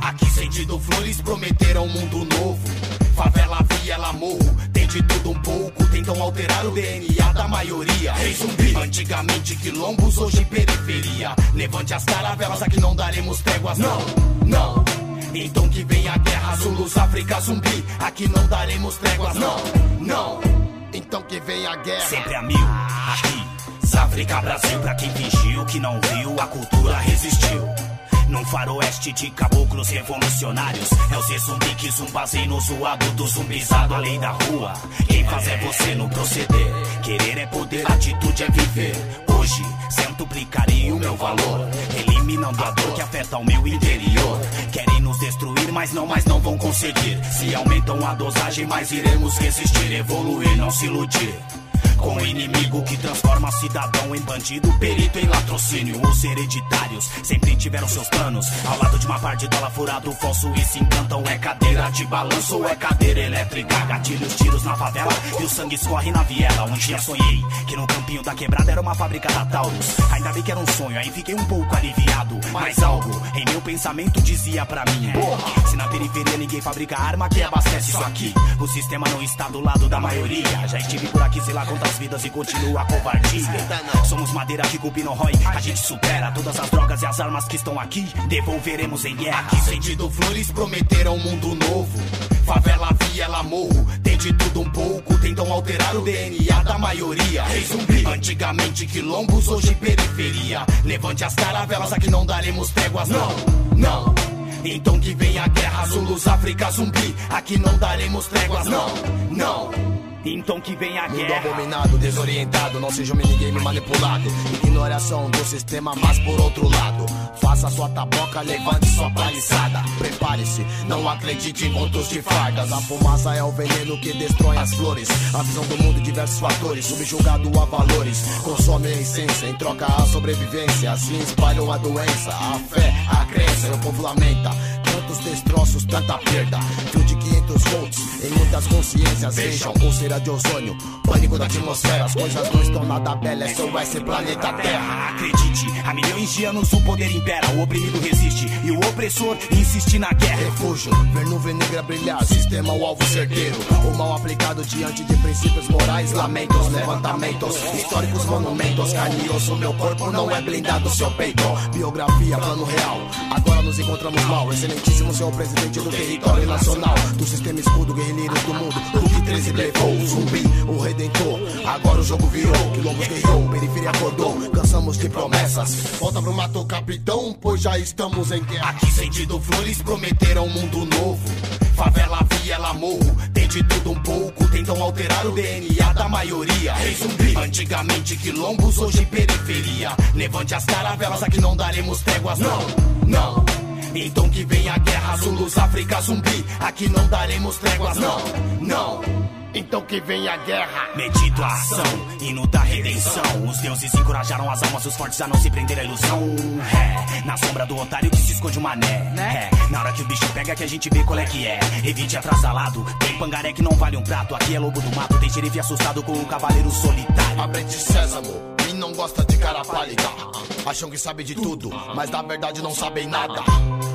Speaker 13: Aqui sentido flores prometeram um mundo novo. Favela, viela, morro, de tudo um pouco. Tentam alterar o DNA da maioria. Rei zumbi, antigamente quilombos, hoje periferia. Levante as caravelas, aqui não daremos tréguas, não, não. Então que vem a guerra, Zulus, África, zumbi. Aqui não daremos tréguas, não, não. Então que vem a guerra. Sempre a mil, aqui. África, Brasil, pra quem fingiu que não viu, a cultura resistiu. Num faroeste de caboclos revolucionários. É o ser zumbi que zumbazinho zoado do zumbizado Além da rua. Quem faz é você no proceder. Querer é poder, atitude é viver. Hoje centuplicaria o meu valor. Eliminando a dor que afeta o meu interior. Querem nos destruir, mas não, mas não vão conseguir. Se aumentam a dosagem, mais iremos resistir. Evoluir, não se iludir com o inimigo que transforma cidadão em bandido, perito em latrocínio. Os hereditários sempre tiveram seus planos. Ao lado de uma par de dólar furado, falso e se encantam. É cadeira de balanço é cadeira elétrica? Gatilhos, tiros na favela e o sangue escorre na viela. Um dia sonhei que no campinho da quebrada era uma fábrica da Taurus. Ainda bem que era um sonho, aí fiquei um pouco aliviado. Mas algo em meu pensamento dizia pra mim: Porra, se na periferia ninguém fabrica arma, que abastece isso aqui? O sistema não está do lado da maioria. Já estive por aqui, sei lá quantas vidas e continua a covardia. Somos madeira que cupi no rói, a gente supera todas as drogas e as armas que estão aqui. Devolveremos em guerra. Aqui sentido flores prometeram um mundo novo. Favela, viela, morro, tem de tudo um pouco. Tentam alterar o DNA da maioria. Zumbi, antigamente quilombos, hoje periferia. Levante as caravelas, aqui não daremos tréguas, não, não. Então que vem a guerra, Zulus, África, zumbi. Aqui não daremos tréguas, não, não. Então que vem a
Speaker 14: Mundo
Speaker 13: guerra.
Speaker 14: abominado, desorientado, não seja um minigame manipulado. Ignore a ação do sistema, mas por outro lado. Faça sua taboca, levante sua paliçada. Prepare-se, não acredite em contos de fardas. A fumaça é o veneno que destrói as flores. A visão do mundo, diversos fatores, subjugado a valores. Consome a essência, em troca a sobrevivência. Assim espalham a doença, a fé, a crença. E o povo lamenta. Tantos destroços, tanta perda. Fio de 500 volts em muitas consciências. Vejam pulseira de ozônio, pânico da atmosfera. As coisas não estão nada bela, é só esse planeta Terra.
Speaker 13: Acredite, há milhões de anos o poder impera, o oprimido resiste e o opressor insiste na guerra.
Speaker 14: Refúgio, ver nuvem negra brilhar, sistema o alvo certeiro. O mal aplicado diante de princípios morais, lamentos, levantamentos, históricos monumentos. Carne e osso, meu corpo não é blindado, seu peito. Biografia, plano real. Agora nos encontramos mal, excelentíssimo senhor presidente do território nacional. Do sistema escudo, guerrilheiros do mundo. Hulk 13 levou o zumbi, o redentor. Agora o jogo virou, quilombos guerreou, periferia acordou. Cansamos de promessas. Volta pro mato, capitão, pois já estamos em guerra.
Speaker 13: Aqui sentido flores prometeram um mundo novo. Favela, viela, morro, tem de tudo um pouco. Tentam alterar o DNA da maioria. Rei zumbi, antigamente quilombos, hoje periferia. Levante as caravelas, aqui não daremos tréguas, não, não. Então que vem a guerra, Zulus, África, zumbi. Aqui não daremos tréguas, não, não.
Speaker 14: Então que vem a guerra.
Speaker 13: Meditação, hino da redenção. Os deuses encorajaram as almas dos fortes a não se prender à ilusão. É, na sombra do otário que se esconde o mané. É, na hora que o bicho pega que a gente vê qual é que é. Evite atrasalado, tem pangaré que não vale um prato. Aqui é lobo do mato, tem xerife assustado com um cavaleiro solitário.
Speaker 14: Aprende sésamo, quem não gosta de cara pálida. Acham que sabe de tudo, mas na verdade não sabem nada.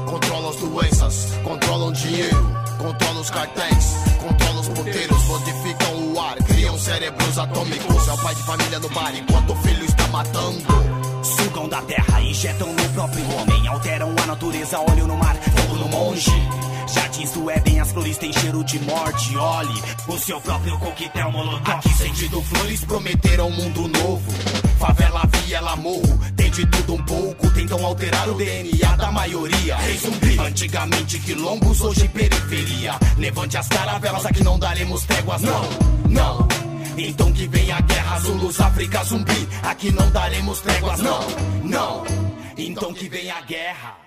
Speaker 14: Controlam as doenças, controlam dinheiro, controlam os cartéis, controlam os poteiros, modificam o ar, criam cérebros atômicos. É o pai de família no bar enquanto o filho está matando.
Speaker 13: Sugam da terra, injetam no próprio homem. Alteram a natureza, olho no mar, fogo no monge. Jardins do Éden, as flores têm cheiro de morte. Olhe o seu próprio coquetel molotov. Aqui sentido flores prometeram um mundo novo. Favela, viela, morro, tem de tudo um pouco. Tentam alterar o DNA da maioria. Zumbi, antigamente quilombos, hoje periferia. Levante as caravelas, aqui não daremos tréguas, não, não. Então que vem a guerra, Zulus, África, zumbi. Aqui não daremos tréguas, não, não. Então que vem a guerra.